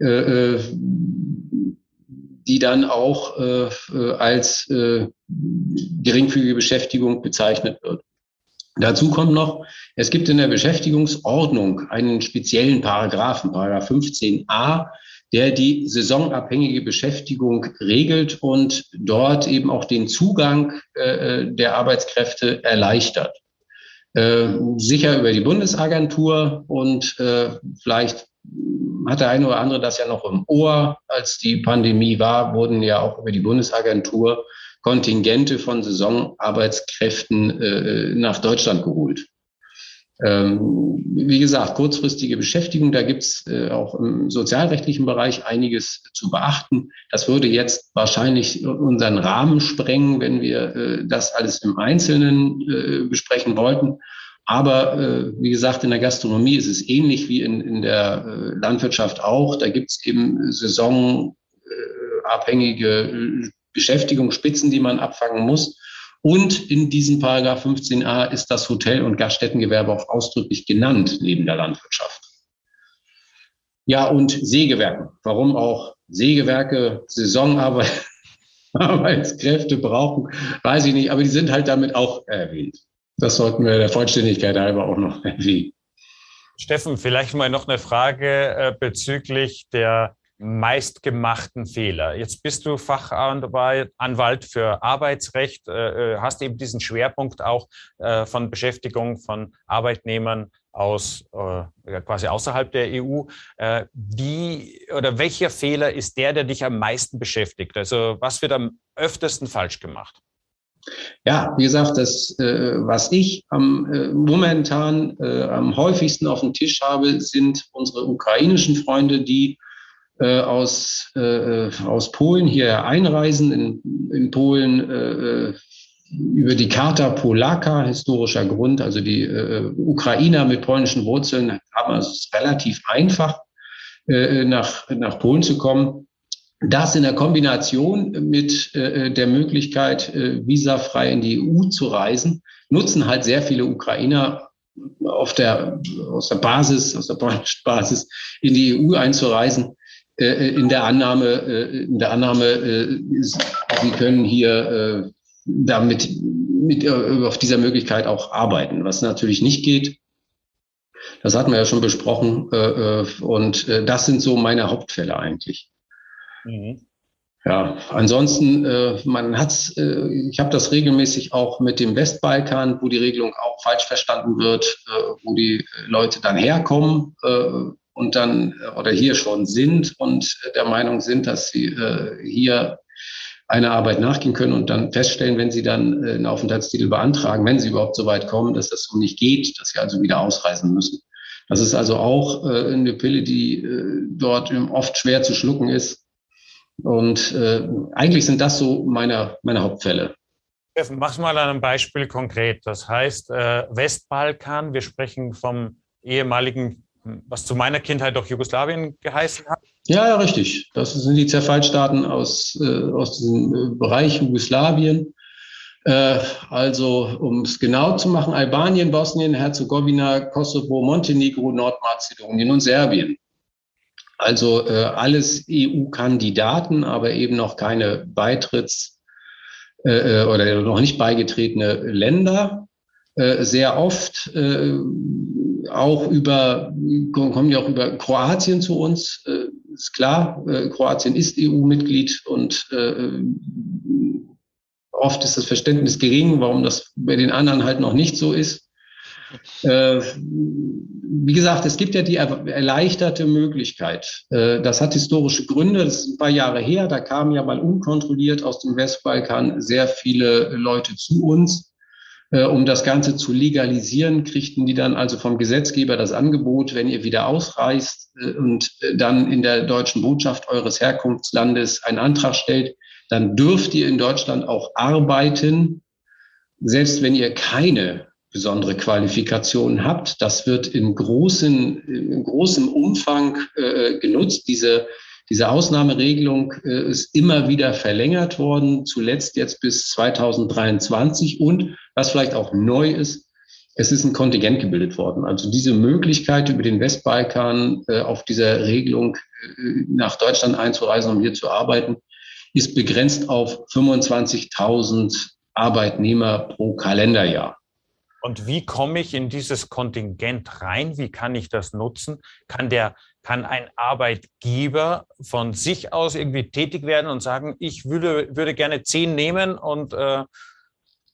äh, äh, die dann auch äh, als geringfügige Beschäftigung bezeichnet wird. Dazu kommt noch, es gibt in der Beschäftigungsordnung einen speziellen Paragraphen, Paragraph 15a, der die saisonabhängige Beschäftigung regelt und dort eben auch den Zugang äh, der Arbeitskräfte erleichtert. Äh, sicher über die Bundesagentur und äh, vielleicht hat der eine oder andere das ja noch im Ohr. Als die Pandemie war, wurden ja auch über die Bundesagentur Kontingente von Saisonarbeitskräften äh, nach Deutschland geholt. Ähm, wie gesagt, kurzfristige Beschäftigung, da gibt's äh, auch im sozialrechtlichen Bereich einiges zu beachten. Das würde jetzt wahrscheinlich unseren Rahmen sprengen, wenn wir äh, das alles im Einzelnen äh, besprechen wollten. Aber äh, wie gesagt, in der Gastronomie ist es ähnlich wie in, in der äh, Landwirtschaft auch. Da gibt's eben saisonabhängige Beschäftigungsspitzen, die man abfangen muss. Und in diesem Paragraph 15a ist das Hotel- und Gaststättengewerbe auch ausdrücklich genannt neben der Landwirtschaft. Ja, und Sägewerken. Warum auch Sägewerke Saisonarbeitskräfte [LAUGHS] brauchen, weiß ich nicht, aber die sind halt damit auch erwähnt. Das sollten wir der Vollständigkeit halber auch noch erwähnen. Steffen, vielleicht mal noch eine Frage äh, bezüglich der meistgemachten Fehler? Jetzt bist du Fachanwalt für Arbeitsrecht, äh, äh, hast eben diesen Schwerpunkt auch von Beschäftigung von Arbeitnehmern aus quasi außerhalb der EU. Wie oder welcher Fehler ist der, der dich am meisten beschäftigt? Also was wird am öftesten falsch gemacht? Ja, wie gesagt, das, was ich am, momentan am häufigsten auf dem Tisch habe, sind unsere ukrainischen Freunde, die äh, aus, äh, aus Polen hier einreisen, in, in Polen äh, über die Charta Polaka, historischer Grund, also die äh, Ukrainer mit polnischen Wurzeln haben es relativ einfach, äh, nach, nach Polen zu kommen. Das in der Kombination mit äh, der Möglichkeit, äh, visafrei in die EU zu reisen, nutzen halt sehr viele Ukrainer auf der, aus der Basis, aus der Basis in die EU einzureisen. Äh, in der Annahme, äh, in der Annahme, äh, sie können hier damit mit, auf dieser Möglichkeit auch arbeiten, was natürlich nicht geht. Das hatten wir ja schon besprochen. Und das sind so meine Hauptfälle eigentlich. Mhm. Ja, ansonsten, man hat's, ich habe das regelmäßig auch mit dem Westbalkan, wo die Regelung auch falsch verstanden wird, wo die Leute dann herkommen und dann äh, oder hier schon sind und der Meinung sind, dass sie äh, hier einer Arbeit nachgehen können und dann feststellen, wenn sie dann äh, einen Aufenthaltstitel beantragen, wenn sie überhaupt so weit kommen, dass das so nicht geht, dass sie also wieder ausreisen müssen. Das ist also auch äh, eine Pille, die äh, dort oft schwer zu schlucken ist. Und äh, eigentlich sind das so meine, meine Hauptfälle. Mach mal an einem Beispiel konkret. Das heißt, äh, Westbalkan, wir sprechen vom ehemaligen was zu meiner Kindheit doch Jugoslawien geheißen hat. Ja, ja, richtig. Das sind die Zerfallsstaaten aus, äh, aus diesem äh, Bereich Jugoslawien. Äh, also, um es genau zu machen, Albanien, Bosnien, Herzegowina, Kosovo, Montenegro, Nordmazedonien und Serbien. Also äh, alles EU-Kandidaten, aber eben noch keine Beitritts- äh, äh, oder noch nicht beigetretene Länder. sehr oft auch über, kommen ja auch über Kroatien zu uns. Äh, ist klar, äh, Kroatien ist EU-Mitglied und äh, oft ist das Verständnis gering, warum das bei den anderen halt noch nicht so ist. Äh, wie gesagt, es gibt ja die erleichterte Möglichkeit. Äh, das hat historische Gründe. Das ist ein paar Jahre her. Da kamen ja mal unkontrolliert aus dem Westbalkan sehr viele Leute zu uns äh, um das Ganze zu legalisieren, kriegten die dann also vom Gesetzgeber das Angebot, wenn ihr wieder ausreist und dann in der deutschen Botschaft eures Herkunftslandes einen Antrag stellt, dann dürft ihr in Deutschland auch arbeiten, selbst wenn ihr keine besondere Qualifikation habt. Das wird in, großen, in großem Umfang äh, genutzt. Diese diese Ausnahmeregelung äh, ist immer wieder verlängert worden, zuletzt jetzt bis 2023. Und was vielleicht auch neu ist, es ist ein Kontingent gebildet worden. Also diese Möglichkeit, über den Westbalkan äh, auf dieser Regelung äh, nach Deutschland einzureisen, um hier zu arbeiten, ist begrenzt auf 25.000 Arbeitnehmer pro Kalenderjahr. Und wie komme ich in dieses Kontingent rein? Wie kann ich das nutzen? Kann der kann ein Arbeitgeber von sich aus irgendwie tätig werden und sagen, ich würde, würde gerne zehn nehmen und äh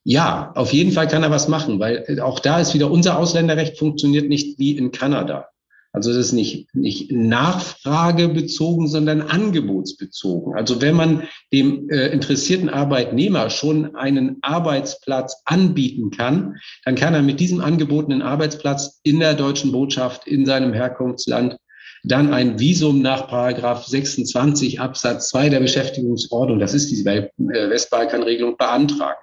ja, auf jeden Fall kann er was machen, weil auch da ist wieder unser Ausländerrecht funktioniert nicht wie in Kanada. Also das ist nicht, nicht nachfragebezogen, sondern angebotsbezogen. Also wenn man dem äh, interessierten Arbeitnehmer schon einen Arbeitsplatz anbieten kann, dann kann er mit diesem angebotenen Arbeitsplatz in der deutschen Botschaft in seinem Herkunftsland dann ein Visum nach Paragraph 26 Absatz 2 der Beschäftigungsordnung, das ist diese äh, Westbalkanregelung, beantragen.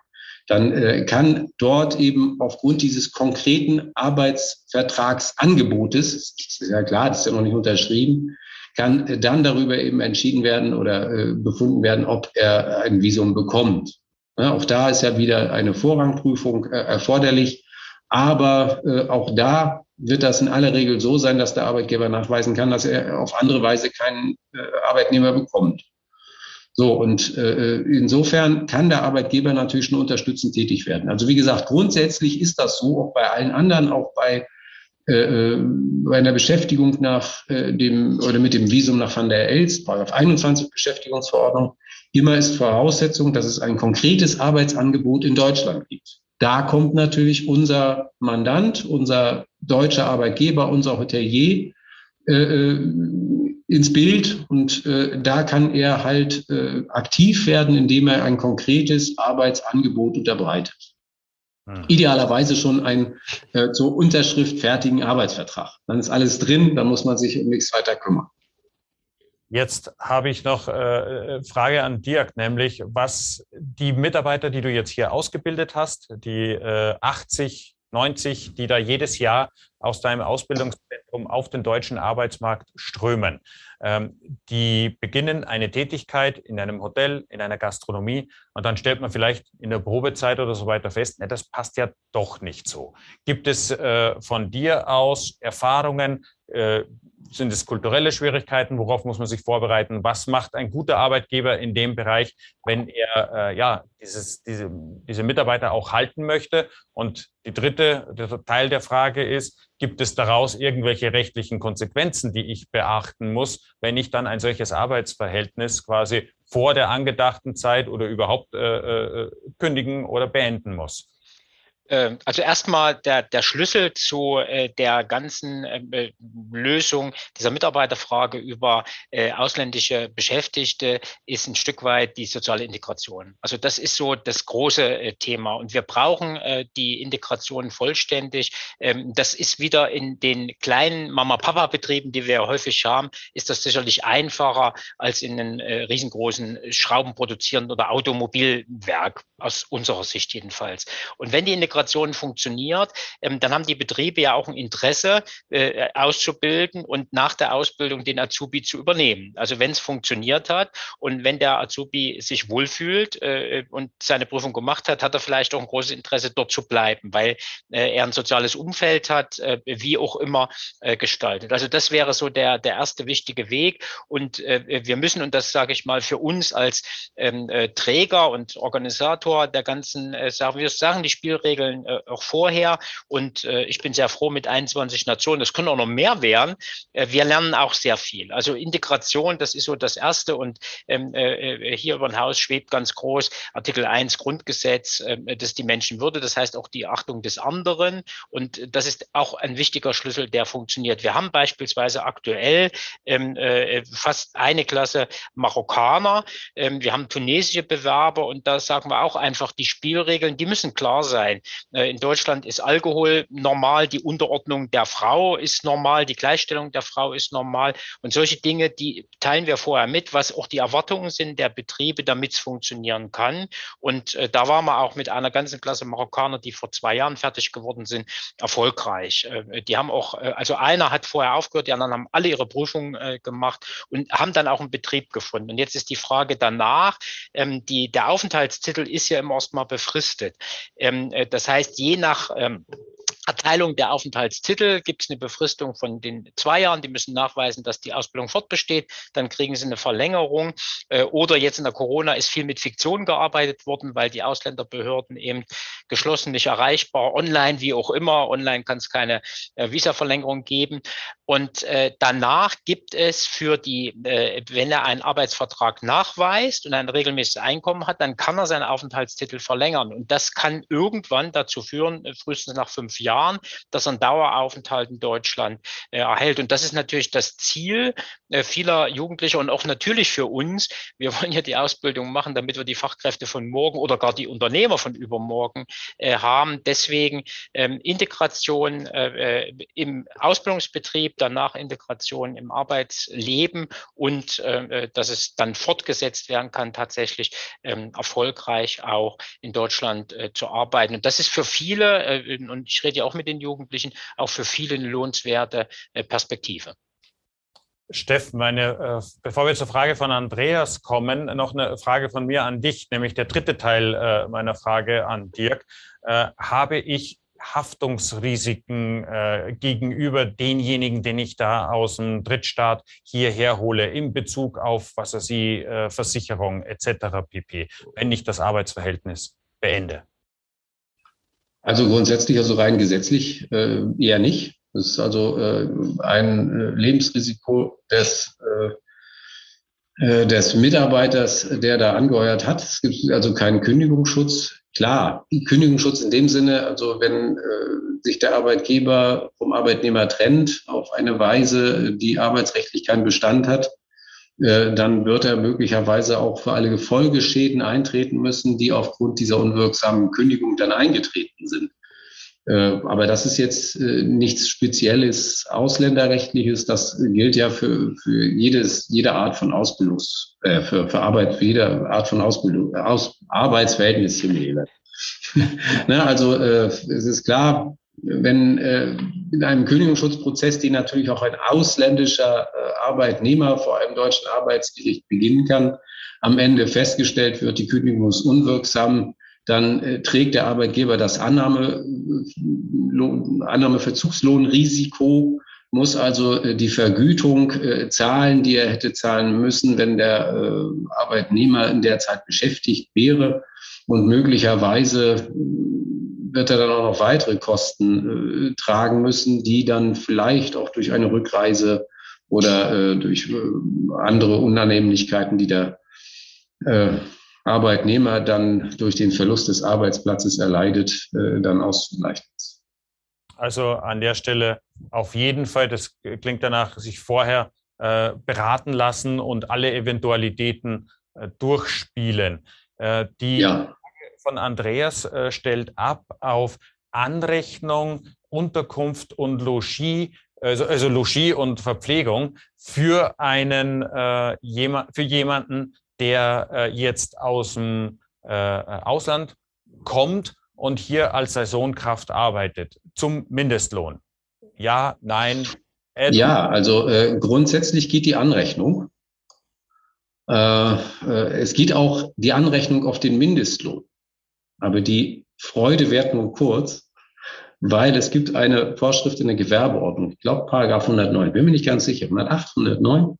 Dann äh, kann dort eben aufgrund dieses konkreten Arbeitsvertragsangebotes, ist ja klar, das ist ja noch nicht unterschrieben, kann dann darüber eben entschieden werden oder äh, befunden werden, ob er ein Visum bekommt. Ja, auch da ist ja wieder eine Vorrangprüfung äh, erforderlich. Aber äh, auch da wird das in aller Regel so sein, dass der Arbeitgeber nachweisen kann, dass er auf andere Weise keinen äh, Arbeitnehmer bekommt. So, und äh, insofern kann der Arbeitgeber natürlich schon unterstützend tätig werden. Also wie gesagt, grundsätzlich ist das so, auch bei allen anderen, auch bei, äh, äh bei einer Beschäftigung nach äh, dem oder mit dem Visum nach Van der Els, Paragraph 21 Beschäftigungsverordnung, immer ist Voraussetzung, dass es ein konkretes Arbeitsangebot in Deutschland gibt. Da kommt natürlich unser Mandant, unser deutscher Arbeitgeber, unser Hotelier äh, äh, ins Bild und äh, da kann er halt äh, aktiv werden, indem er ein konkretes Arbeitsangebot unterbreitet. Hm. Idealerweise schon einen äh, zur Unterschrift fertigen Arbeitsvertrag. Dann ist alles drin, dann muss man sich um nichts weiter kümmern. Jetzt habe ich noch äh, Frage an Dirk, nämlich was die Mitarbeiter, die du jetzt hier ausgebildet hast, die äh, 80, 90, die da jedes Jahr aus deinem Ausbildungszentrum auf den deutschen Arbeitsmarkt strömen. Ähm, die beginnen eine Tätigkeit in einem Hotel, in einer Gastronomie und dann stellt man vielleicht in der Probezeit oder so weiter fest, ne, das passt ja doch nicht so. Gibt es äh, von dir aus Erfahrungen, äh, sind es kulturelle Schwierigkeiten? Worauf muss man sich vorbereiten? Was macht ein guter Arbeitgeber in dem Bereich, wenn er äh, ja dieses, diese, diese Mitarbeiter auch halten möchte? Und die dritte der Teil der Frage ist, gibt es daraus irgendwelche rechtlichen Konsequenzen, die ich beachten muss, wenn ich dann ein solches Arbeitsverhältnis quasi vor der angedachten Zeit oder überhaupt äh, äh, kündigen oder beenden muss? Ähm, also erstmal der, der Schlüssel zu äh, der ganzen äh, Lösung dieser Mitarbeiterfrage über äh, ausländische Beschäftigte ist ein Stück weit die soziale Integration. Also das ist so das große äh, Thema und wir brauchen äh, die Integration vollständig. Ähm, das ist wieder in den kleinen Mama-Papa-Betrieben, die wir häufig haben, ist das sicherlich einfacher als in einem äh, riesengroßen Schraubenproduzierenden oder Automobilwerk aus unserer Sicht jedenfalls. Und wenn die Integration Integration funktioniert, ähm, dann haben die Betriebe ja auch ein Interesse, äh, auszubilden und nach der Ausbildung den Azubi zu übernehmen. Also wenn es funktioniert hat und wenn der Azubi sich wohlfühlt äh, und seine Prüfung gemacht hat, hat er vielleicht auch ein großes Interesse, dort zu bleiben, weil äh, er ein soziales Umfeld hat, äh, wie auch immer äh, gestaltet. Also das wäre so der, der erste wichtige Weg. Und äh, wir müssen, und das sage ich mal für uns als ähm, äh, Träger und Organisator der ganzen, äh, sagen wir sagen die Spielregeln, Regeln äh, auch vorher. Und äh, ich bin sehr froh mit 21 Nationen. Das können auch noch mehr werden. Äh, wir lernen auch sehr viel. Also Integration, das ist so das Erste. Und ähm, äh, äh hier über ein Haus schwebt ganz groß Artikel 1 Grundgesetz, äh, das die Menschenwürde. Das heißt auch die Achtung des anderen. Und das ist auch ein wichtiger Schlüssel, der funktioniert. Wir haben beispielsweise aktuell ähm, äh, fast eine Klasse Marokkaner. Ähm, wir haben tunesische Bewerber und da sagen wir auch einfach, die Spielregeln, die müssen klar sein. In Deutschland ist Alkohol normal, die Unterordnung der Frau ist normal, die Gleichstellung der Frau ist normal. Und solche Dinge, die teilen wir vorher mit, was auch die Erwartungen sind der Betriebe, damit es funktionieren kann. Und äh, da waren wir auch mit einer ganzen Klasse Marokkaner, die vor zwei Jahren fertig geworden sind, erfolgreich. Äh, die haben auch, äh, also einer hat vorher aufgehört, die anderen haben alle ihre Prüfungen äh, gemacht und haben dann auch einen Betrieb gefunden. Und jetzt ist die Frage danach, ähm, die, der Aufenthaltstitel ist ja immer erstmal befristet. Ähm, äh, das heißt, je nach ähm, Erteilung der Aufenthaltstitel gibt es eine Befristung von den zwei Jahren. Die müssen nachweisen, dass die Ausbildung fortbesteht. Dann kriegen sie eine Verlängerung. Äh, oder jetzt in der Corona ist viel mit Fiktion gearbeitet worden, weil die Ausländerbehörden eben geschlossen nicht erreichbar, online wie auch immer. Online kann es keine äh, Visa-Verlängerung geben. Und äh, danach gibt es für die, wenn er einen Arbeitsvertrag nachweist und ein regelmäßiges Einkommen hat, dann kann er seinen Aufenthaltstitel verlängern. Und das kann irgendwann dazu führen, frühestens nach fünf Jahren, Jahren, dass er einen Daueraufenthalt in Deutschland äh, erhält. Und das ist natürlich das Ziel äh, vieler Jugendlicher und auch natürlich für uns. Wir wollen ja die Ausbildung machen, damit wir die Fachkräfte von morgen oder gar die Unternehmer von übermorgen äh, haben. Deswegen ähm, Integration äh, äh im Ausbildungsbetrieb, danach Integration im Arbeitsleben und äh, dass es dann fortgesetzt werden kann, tatsächlich ähm, erfolgreich auch in Deutschland zu arbeiten. Und das ist für viele, und ich rede ja auch mit den Jugendlichen, auch für viele eine lohnenswerte äh, Perspektive. Steff, meine, äh, bevor wir zur Frage von Andreas kommen, noch eine Frage von mir an dich, nämlich der dritte Teil äh, meiner Frage an Dirk. Habe ich Haftungsrisiken gegenüber denjenigen, den ich da aus dem Drittstaat hierher hole, in Bezug auf, was ich, Versicherung etc. pp., wenn ich das Arbeitsverhältnis beende? Also grundsätzlich, also rein gesetzlich äh, eher nicht. Das ist also äh, ein äh, Lebensrisiko des, äh, äh, des Mitarbeiters, der da angeheuert hat. Es gibt also keinen Kündigungsschutz. Klar, Kündigungsschutz in dem Sinne, also wenn äh, sich der Arbeitgeber vom Arbeitnehmer trennt auf eine Weise, die arbeitsrechtlich keinen Bestand hat, dann wird er möglicherweise auch für alle Folgeschäden eintreten müssen, die aufgrund dieser unwirksamen Kündigung dann eingetreten sind. Äh, aber das ist jetzt äh, nichts Spezielles Ausländerrechtliches. Das gilt ja für, für jedes, jede Art von Ausbildungs, äh, für, für Arbeit, für jede Art von Ausbildung, aus Arbeitsverhältnis hier [LAUGHS] ne, Also äh, es ist klar, wenn äh, in einem Kündigungsschutzprozess, den natürlich auch ein ausländischer äh, Arbeitnehmer vor einem deutschen Arbeitsgericht beginnen kann, am Ende festgestellt wird, die Kündigung ist unwirksam, dann äh, trägt der Arbeitgeber das Annahme, äh, Annahmeverzugslohnrisiko, muss also äh, die Vergütung äh, zahlen, die er hätte zahlen müssen, wenn der äh, Arbeitnehmer in der Zeit beschäftigt wäre. Und möglicherweise wird er dann auch noch weitere Kosten äh, tragen müssen, die dann vielleicht auch durch eine Rückreise oder äh, durch äh, andere Unannehmlichkeiten, die der äh, Arbeitnehmer dann durch den Verlust des Arbeitsplatzes erleidet, äh, dann auszugleichen ist. Also an der Stelle auf jeden Fall, das klingt danach, sich vorher äh, beraten lassen und alle Eventualitäten durchspielen. Die ja von Andreas äh, stellt ab auf Anrechnung, Unterkunft und Logis, also, also Logis und Verpflegung für einen äh, jema für jemanden, der äh, jetzt aus dem äh, Ausland kommt und hier als Saisonkraft arbeitet, zum Mindestlohn. Ja, nein. Ed ja, also äh, grundsätzlich geht die Anrechnung. Äh, äh, es geht auch die Anrechnung auf den Mindestlohn. Aber die Freude währt nur kurz, weil es gibt eine Vorschrift in der Gewerbeordnung, ich glaube Paragraph 109, bin mir nicht ganz sicher, 108, 109,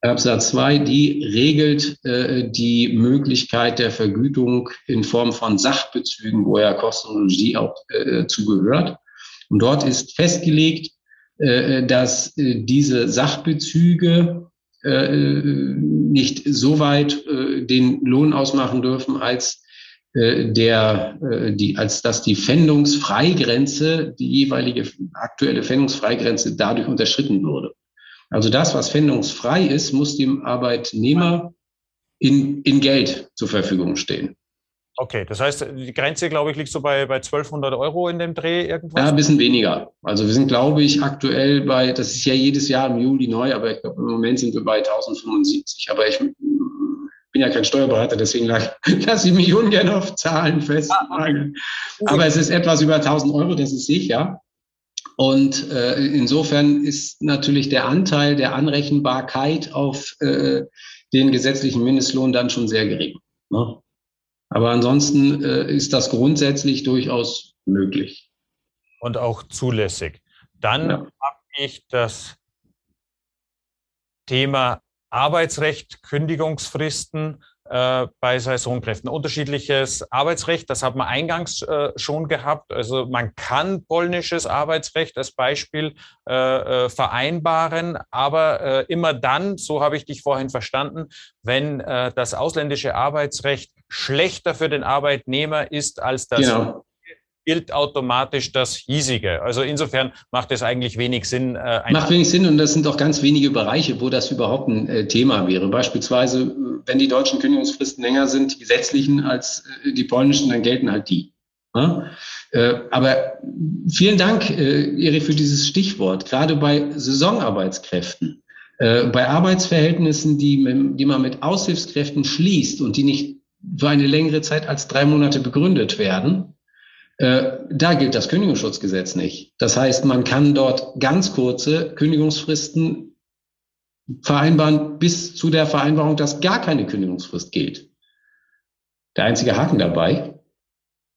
Absatz 2, die regelt äh, die Möglichkeit der Vergütung in Form von Sachbezügen, wo ja Kostenologie auch äh, zugehört. Und dort ist festgelegt, äh, dass äh, diese Sachbezüge äh, nicht so weit äh, den Lohn ausmachen dürfen, als der, äh, die, als dass die Fändungsfreigrenze, die jeweilige aktuelle Fändungsfreigrenze dadurch unterschritten würde. Also das, was fändungsfrei ist, muss dem Arbeitnehmer in, in Geld zur Verfügung stehen. Okay, das heißt, die Grenze, glaube ich, liegt so bei, bei 1200 Euro in dem Dreh irgendwas? Ja, ein bisschen weniger. Also wir sind, glaube ich, aktuell bei, das ist ja jedes Jahr im Juli neu, aber ich glaube, im Moment sind wir bei 1075. Aber ich bin ja kein Steuerberater, deswegen [LAUGHS] lasse ich mich ungern auf Zahlen festnageln. Aber es ist etwas über 1000 Euro, das ist sicher. Und äh, insofern ist natürlich der Anteil der Anrechenbarkeit auf äh, den gesetzlichen Mindestlohn dann schon sehr gering. Ne? Aber ansonsten äh, ist das grundsätzlich durchaus möglich. Und auch zulässig. Dann ja. habe ich das Thema Arbeitsrecht, Kündigungsfristen äh, bei Saisonkräften. Unterschiedliches Arbeitsrecht, das hat man eingangs äh, schon gehabt. Also man kann polnisches Arbeitsrecht als Beispiel äh, äh vereinbaren, aber äh, immer dann, so habe ich dich vorhin verstanden, wenn äh, das ausländische Arbeitsrecht schlechter für den Arbeitnehmer ist als das genau gilt automatisch das hiesige. Also insofern macht es eigentlich wenig Sinn. Äh, macht wenig Sinn und das sind auch ganz wenige Bereiche, wo das überhaupt ein äh, Thema wäre. Beispielsweise, wenn die deutschen Kündigungsfristen länger sind, die gesetzlichen als äh, die polnischen, dann gelten halt die. Ja? Äh, aber vielen Dank, äh, Erich, für dieses Stichwort. Gerade bei Saisonarbeitskräften, äh, bei Arbeitsverhältnissen, die, die man mit Aushilfskräften schließt und die nicht für eine längere Zeit als drei Monate begründet werden, äh, da gilt das Kündigungsschutzgesetz nicht. Das heißt, man kann dort ganz kurze Kündigungsfristen vereinbaren bis zu der Vereinbarung, dass gar keine Kündigungsfrist gilt. Der einzige Haken dabei,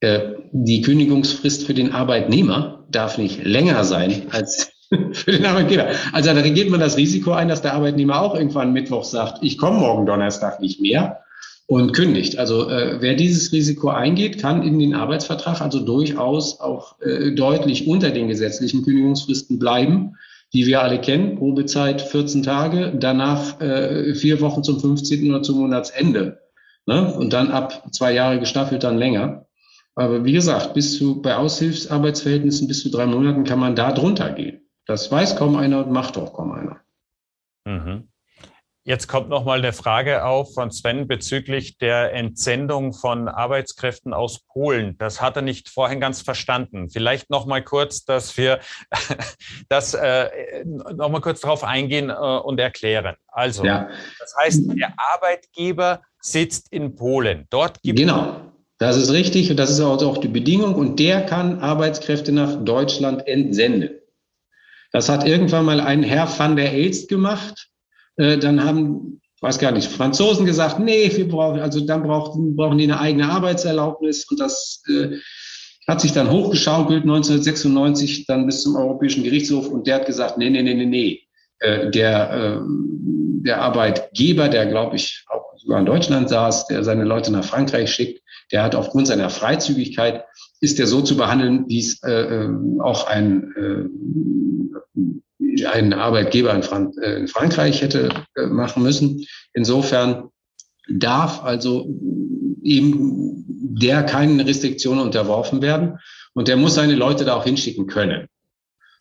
äh, die Kündigungsfrist für den Arbeitnehmer darf nicht länger sein als [LAUGHS] für den Arbeitgeber. Also da geht man das Risiko ein, dass der Arbeitnehmer auch irgendwann Mittwoch sagt, ich komme morgen Donnerstag nicht mehr und kündigt. Also äh, wer dieses Risiko eingeht, kann in den Arbeitsvertrag also durchaus auch äh, deutlich unter den gesetzlichen Kündigungsfristen bleiben, die wir alle kennen. Probezeit 14 Tage, danach äh, vier Wochen zum 15. oder zum Monatsende. Ne? Und dann ab zwei Jahre gestaffelt dann länger. Aber wie gesagt, bis zu bei Aushilfsarbeitsverhältnissen bis zu drei Monaten kann man da drunter gehen. Das weiß kaum einer und macht auch kaum einer. Mhm. Jetzt kommt noch mal eine Frage auf von Sven bezüglich der Entsendung von Arbeitskräften aus Polen. Das hat er nicht vorhin ganz verstanden. Vielleicht noch mal kurz, dass wir [LAUGHS] das äh, noch mal kurz darauf eingehen äh, und erklären. Also, ja. das heißt, der Arbeitgeber sitzt in Polen. Dort gibt genau. Das ist richtig und das ist auch die Bedingung und der kann Arbeitskräfte nach Deutschland entsenden. Das hat irgendwann mal ein Herr van der Elst gemacht äh, dann haben, weiß gar nicht, Franzosen gesagt, nee, wir brauchen, also dann brauchen, brauchen die eine eigene Arbeitserlaubnis und das äh, hat sich dann hochgeschaukelt 1996 dann bis zum Europäischen Gerichtshof und der hat gesagt, nee, nee, nee, nee, nee. Äh, der, äh, der Arbeitgeber, der glaube ich auch sogar in Deutschland saß, der seine Leute nach Frankreich schickt, der hat aufgrund seiner Freizügigkeit, ist der so zu behandeln, wie es äh, äh auch ein äh, ein Arbeitgeber in, Frank äh, in Frankreich hätte äh, machen müssen. Insofern darf also eben der keinen Restriktionen unterworfen werden und der muss seine Leute da auch hinschicken können.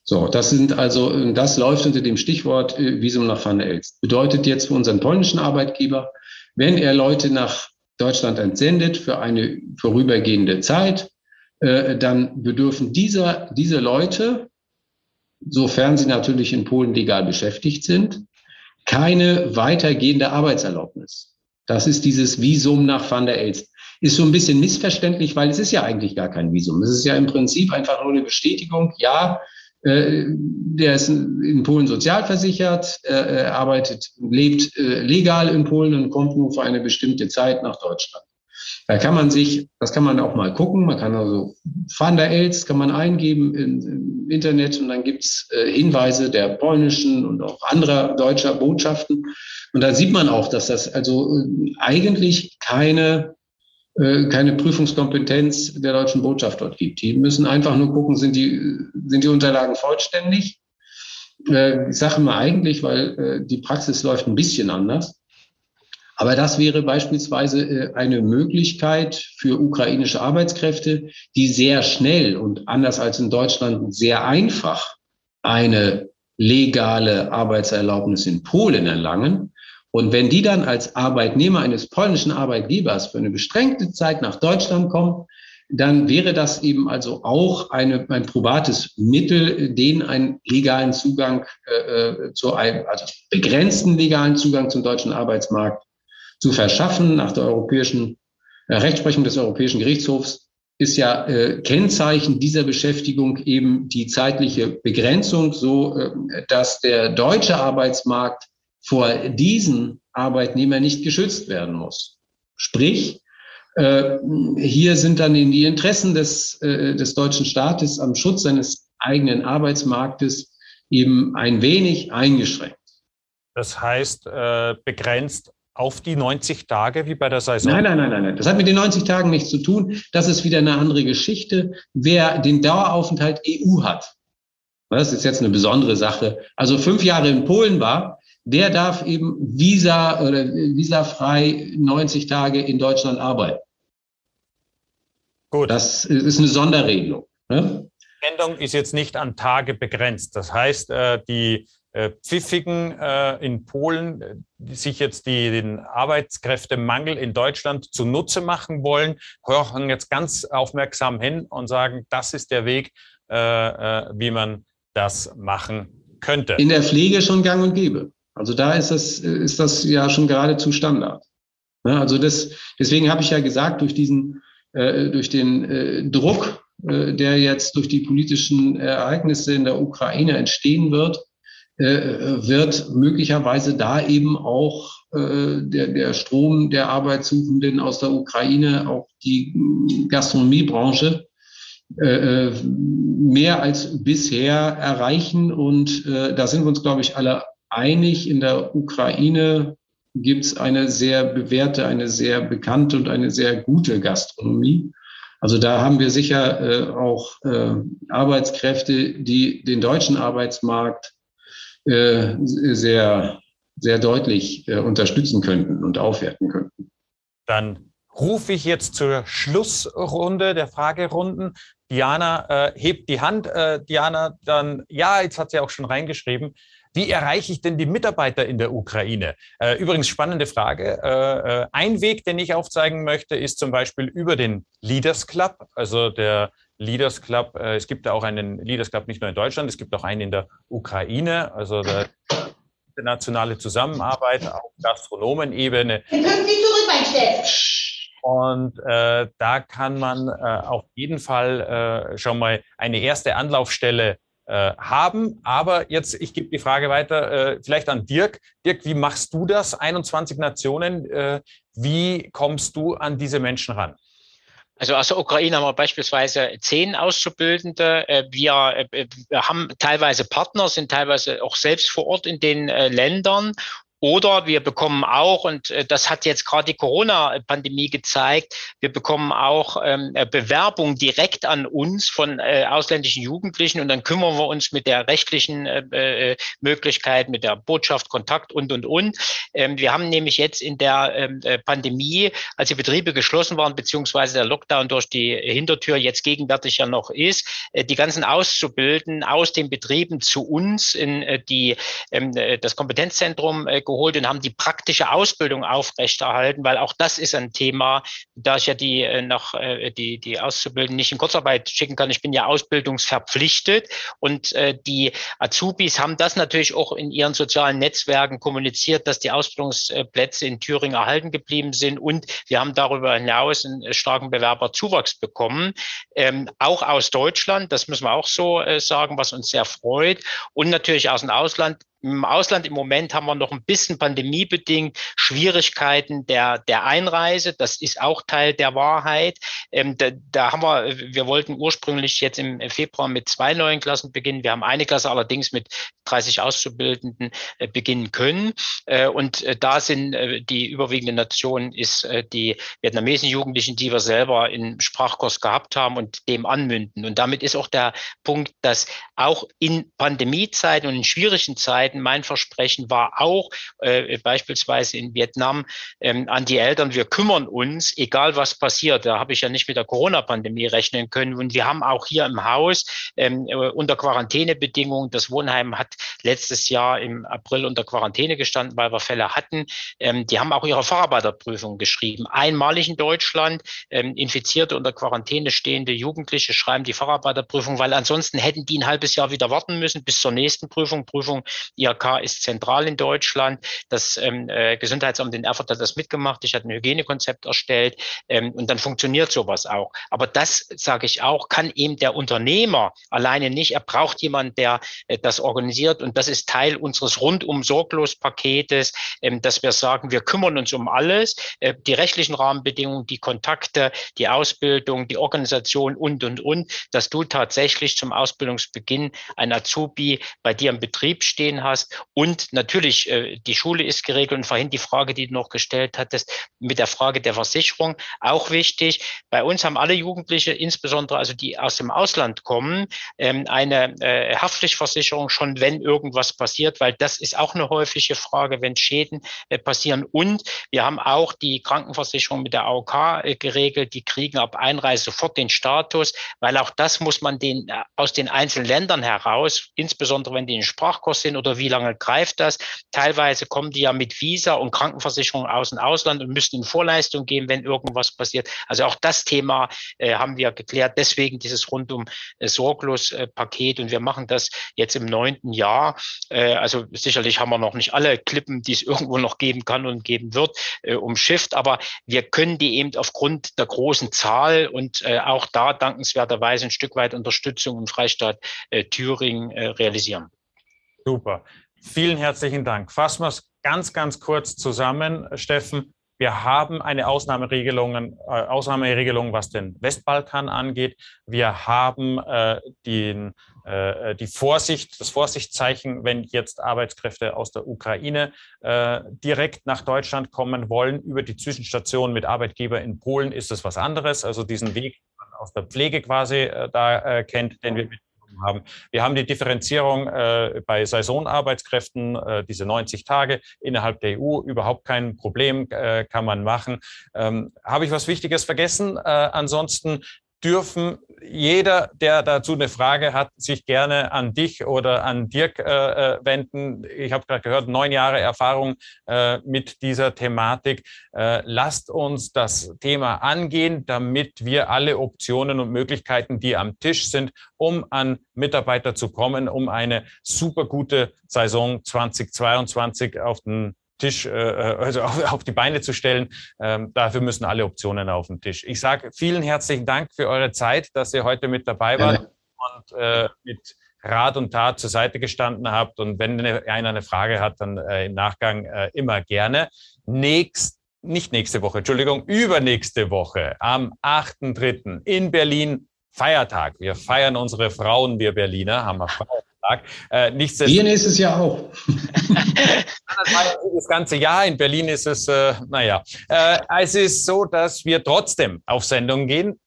So, das sind also, das läuft unter dem Stichwort äh, Visum nach Van der Elst. Bedeutet jetzt für unseren polnischen Arbeitgeber, wenn er Leute nach Deutschland entsendet für eine vorübergehende Zeit, dann bedürfen dieser, diese Leute sofern sie natürlich in Polen legal beschäftigt sind, keine weitergehende Arbeitserlaubnis. Das ist dieses Visum nach Van der Elst. Ist so ein bisschen missverständlich, weil es ist ja eigentlich gar kein Visum. Es ist ja im Prinzip einfach nur eine Bestätigung, ja, äh, der ist in Polen sozialversichert, äh, arbeitet, lebt äh, legal in Polen und kommt nur für eine bestimmte Zeit nach Deutschland. Da kann man sich, das kann man auch mal gucken, man kann also Van der Elst kann man eingeben im, im Internet und dann gibt's äh, Hinweise der polnischen und auch anderer deutscher Botschaften. Und da sieht man auch, dass das also äh, eigentlich keine, äh, keine Prüfungskompetenz der deutschen Botschaft dort gibt. Die müssen einfach nur gucken, sind die, sind die Unterlagen vollständig. Äh, ich sage mal eigentlich, weil äh, die Praxis läuft ein bisschen anders. Aber das wäre beispielsweise äh, eine Möglichkeit für ukrainische Arbeitskräfte, die sehr schnell und anders als in Deutschland sehr einfach eine legale Arbeitserlaubnis in Polen erlangen. Und wenn die dann als Arbeitnehmer eines polnischen Arbeitgebers für eine beschränkte Zeit nach Deutschland kommen, dann wäre das eben also auch eine, ein probates Mittel, denen einen legalen Zugang äh, äh, zu einem, also begrenzten legalen Zugang zum deutschen Arbeitsmarkt zu verschaffen. Nach der europäischen äh, Rechtsprechung des Europäischen Gerichtshofs ist ja äh, Kennzeichen dieser Beschäftigung eben die zeitliche Begrenzung, so äh, dass der deutsche Arbeitsmarkt vor diesen Arbeitnehmern nicht geschützt werden muss. Sprich, äh, hier sind dann die Interessen des, äh, des deutschen Staates am Schutz seines eigenen Arbeitsmarktes eben ein wenig eingeschränkt. Das heißt, äh, begrenzt auf die 90 Tage wie bei der Saison? Nein, nein, nein, nein, nein. Das hat mit den 90 Tagen nichts zu tun. Das ist wieder eine andere Geschichte. Wer den Daueraufenthalt EU hat, das ist jetzt eine besondere Sache. Also fünf Jahre in Polen war, der darf eben visa oder visafrei 90 Tage in Deutschland arbeiten. Gut. Das ist eine Sonderregelung. Ne? Die Endung ist jetzt nicht an Tage begrenzt. Das heißt, äh, die Pfiffigen äh, in Polen, die sich jetzt die, den Arbeitskräftemangel in Deutschland zunutze machen wollen, hören jetzt ganz aufmerksam hin und sagen, das ist der Weg, wie man das machen könnte. In der Pflege schon gang und gäbe. Also da ist das, ist das ja schon geradezu Standard. Ja, also das, deswegen habe ich ja gesagt, durch diesen, äh, durch den äh, Druck, äh, der jetzt durch die politischen Ereignisse in der Ukraine entstehen wird, äh, wird möglicherweise da eben auch äh, der, der Strom der Arbeitssuchenden aus der Ukraine, auch die Gastronomiebranche, äh, mehr als bisher erreichen. Und da sind wir uns, glaube ich, alle einig, in der Ukraine gibt es eine sehr bewährte, eine sehr bekannte und eine sehr gute Gastronomie. Also da haben wir sicher äh, auch äh, Arbeitskräfte, die den deutschen Arbeitsmarkt äh, sehr, sehr deutlich äh, unterstützen könnten und aufwerten könnten. Dann rufe ich jetzt zur Schlussrunde der Fragerunden. Diana äh, hebt die Hand. Äh, Diana, dann, ja, jetzt hat sie auch schon reingeschrieben. Wie erreiche ich denn die Mitarbeiter in der Ukraine? Übrigens spannende Frage. Ein Weg, den ich aufzeigen möchte, ist zum Beispiel über den Leaders Club. Also der Leaders Club, es gibt da auch einen Leaders Club nicht nur in Deutschland, es gibt auch einen in der Ukraine. Also der internationale Zusammenarbeit auf Gastronomenebene. Dann können Sie zurück, mein Chef. Und äh, da kann man äh, auf jeden Fall äh, schon mal eine erste Anlaufstelle äh, haben. Aber jetzt, ich gebe die Frage weiter, äh, vielleicht an Dirk. Dirk, wie machst du das? 21 Nationen, äh, wie kommst du an diese Menschen ran? Also aus der Ukraine haben wir beispielsweise zehn Auszubildende. Äh, wir, wir haben teilweise Partner, sind teilweise auch selbst vor Ort in den Ländern oder wir bekommen auch, und äh, das hat jetzt gerade die Corona-Pandemie gezeigt, wir bekommen auch ähm, äh, Bewerbungen direkt an uns von äh, ausländischen Jugendlichen und dann kümmern wir uns mit der rechtlichen äh, äh, Möglichkeit, mit der Botschaft, Kontakt und, und, und. Ähm, wir haben nämlich jetzt in der ähm, äh, Pandemie, als die Betriebe geschlossen waren, beziehungsweise der Lockdown durch die Hintertür jetzt gegenwärtig ja noch ist, äh, die ganzen Auszubildenden aus den Betrieben zu uns in die, ähm, äh, das Kompetenzzentrum äh, geholt und haben die praktische Ausbildung aufrechterhalten, weil auch das ist ein Thema, da ich ja die äh, noch äh, die die Auszubildenden nicht in Kurzarbeit schicken kann. Ich bin ja ausbildungsverpflichtet und äh, die Azubis haben das natürlich auch in ihren sozialen Netzwerken kommuniziert, dass die Ausbildungsplätze in Thüringen erhalten geblieben sind und wir haben darüber hinaus einen starken Bewerberzuwachs bekommen, ähm, auch aus Deutschland. Das müssen wir auch so sagen, was uns sehr freut und natürlich aus dem Ausland im Ausland im Moment haben wir noch ein bisschen pandemiebedingt Schwierigkeiten der, der Einreise. Das ist auch Teil der Wahrheit. Ähm, da, da haben wir, wir wollten ursprünglich jetzt im Februar mit zwei neuen Klassen beginnen. Wir haben eine Klasse allerdings mit 30 Auszubildenden äh, beginnen können. Äh, und äh, da sind äh, die überwiegende Nation ist äh, die vietnamesischen Jugendlichen, die wir selber im Sprachkurs gehabt haben und dem anmünden. Und damit ist auch der Punkt, dass auch in Pandemiezeiten und in schwierigen Zeiten arbeiten. Mein Versprechen war auch äh, beispielsweise in Vietnam ähm, an die Eltern, wir kümmern uns, egal was passiert. Da habe ich ja nicht mit der Corona-Pandemie rechnen können. Und wir haben auch hier im Haus ähm, äh, unter Quarantänebedingungen, das Wohnheim hat letztes Jahr im April unter Quarantäne gestanden, weil wir Fälle hatten. Ähm, die haben auch ihre Facharbeiterprüfung geschrieben. Einmalig in Deutschland, ähm, infizierte unter Quarantäne stehende Jugendliche schreiben die Facharbeiterprüfung, weil ansonsten hätten die ein halbes Jahr wieder warten müssen bis zur nächsten Prüfung. Prüfung IHK ist zentral in Deutschland. Das ähm, äh, Gesundheitsamt in Erfurt hat das mitgemacht. Ich hatte ein Hygienekonzept erstellt ähm, und dann funktioniert sowas auch. Aber das, sage ich auch, kann eben der Unternehmer alleine nicht. Er braucht jemanden, der äh, das organisiert und das ist Teil unseres rundum sorglos Paketes, ähm, dass wir sagen, wir kümmern uns um alles, äh, die rechtlichen Rahmenbedingungen, die Kontakte, die Ausbildung, die Organisation und, und, und, dass du tatsächlich zum Ausbildungsbeginn ein Azubi bei dir im Betrieb stehen hast und natürlich äh, die Schule ist geregelt und vorhin die Frage, die du noch gestellt hattest, mit der Frage der Versicherung, auch wichtig. Bei uns haben alle Jugendliche, insbesondere also die aus dem Ausland kommen, ähm, eine äh, Haftpflichtversicherung schon, wenn irgendwas passiert, weil das ist auch eine häufige Frage, wenn Schäden äh, passieren. Und wir haben auch die Krankenversicherung mit der AOK äh, geregelt. Die kriegen ab Einreise sofort den Status, weil auch das muss man den äh, aus den einzelnen Ländern heraus, insbesondere wenn die in Sprachkurs sind oder wie lange greift das. Teilweise kommen die ja mit Visa und Krankenversicherung aus dem Ausland und müssen in Vorleistung gehen, wenn irgendwas passiert. Also auch das Thema äh, haben wir geklärt. Deswegen dieses rundum äh, sorglos äh, Paket und wir machen das jetzt im neunten Jahr. Äh, also sicherlich haben wir noch nicht alle Klippen, die es [LAUGHS] irgendwo noch geben kann und geben wird, äh, umschifft, aber wir können die eben aufgrund der großen Zahl und äh, auch da dankenswerterweise ein Stück weit Unterstützung im Freistaat äh, Thüringen äh, realisieren. Super. Vielen herzlichen Dank. Fassen wir es ganz, ganz kurz zusammen, Steffen. Wir haben eine Ausnahmeregelung, äh, Ausnahmeregelung, was den Westbalkan angeht. Wir haben äh, den, äh, die Vorsicht, das Vorsichtszeichen, wenn jetzt Arbeitskräfte aus der Ukraine äh, direkt nach Deutschland kommen wollen. Über die Zwischenstation mit Arbeitgeber in Polen ist es was anderes. Also diesen Weg aus der Pflege quasi äh, da äh, kennt, den wir mit haben. Wir haben die Differenzierung äh, bei Saisonarbeitskräften, äh, diese 90 Tage innerhalb der EU, überhaupt kein Problem, äh, kann man machen. Ähm, Habe ich was Wichtiges vergessen? Äh, ansonsten dürfen jeder, der dazu eine Frage hat, sich gerne an dich oder an Dirk äh, äh wenden. Ich habe gerade gehört, neun Jahre Erfahrung äh, mit dieser Thematik. Äh, lasst uns das Thema angehen, damit wir alle Optionen und Möglichkeiten, die am Tisch sind, um an Mitarbeiter zu kommen, um eine super gute Saison 2022 auf den Tisch, äh, äh, also [LAUGHS] auf, auf die Beine zu stellen. Ähm, dafür müssen alle Optionen auf den Tisch. Ich sage vielen herzlichen Dank für eure Zeit, dass ihr heute mit dabei wart und äh, mit Rat und Tat zur Seite gestanden habt. Und wenn einer eine Frage hat, dann äh, im Nachgang äh, immer gerne. Nächst, nicht nächste Woche, Entschuldigung, übernächste Woche am 8.3. in Berlin Feiertag. Wir feiern unsere Frauen, wir Berliner, haben wir Feiertag. [LAUGHS] Tag. Äh, Hier nächstes Jahr auch. [LAUGHS] das ganze Jahr. In Berlin ist es, äh, naja. Äh, es ist so, dass wir trotzdem auf Sendung gehen.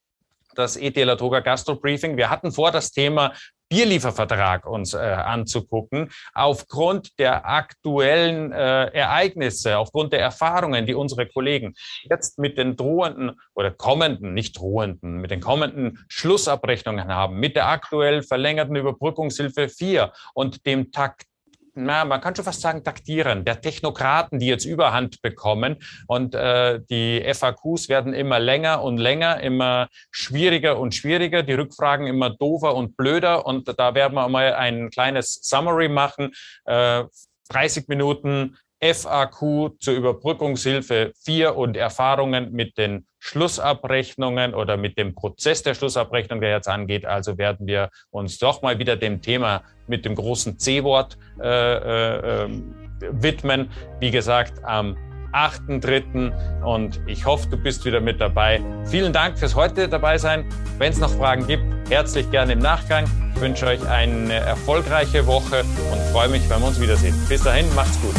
Das ETL Toga Gastro Briefing. Wir hatten vor, das Thema Bierliefervertrag uns äh, anzugucken, aufgrund der aktuellen äh, Ereignisse, aufgrund der Erfahrungen, die unsere Kollegen jetzt mit den drohenden oder kommenden, nicht drohenden, mit den kommenden Schlussabrechnungen haben, mit der aktuell verlängerten Überbrückungshilfe 4 und dem Takt na, man kann schon fast sagen, taktieren, der Technokraten, die jetzt Überhand bekommen. Und äh, die FAQs werden immer länger und länger, immer schwieriger und schwieriger, die Rückfragen immer doofer und blöder. Und da werden wir mal ein kleines Summary machen. Äh, 30 Minuten FAQ zur Überbrückungshilfe 4 und Erfahrungen mit den Schlussabrechnungen oder mit dem Prozess der Schlussabrechnung, der jetzt angeht. Also werden wir uns doch mal wieder dem Thema mit dem großen C-Wort äh, äh, ähm, widmen. Wie gesagt, am 8.3. Und ich hoffe, du bist wieder mit dabei. Vielen Dank fürs heute dabei sein. Wenn es noch Fragen gibt, herzlich gerne im Nachgang. Ich wünsche euch eine erfolgreiche Woche und freue mich, wenn wir uns wiedersehen. Bis dahin, macht's gut.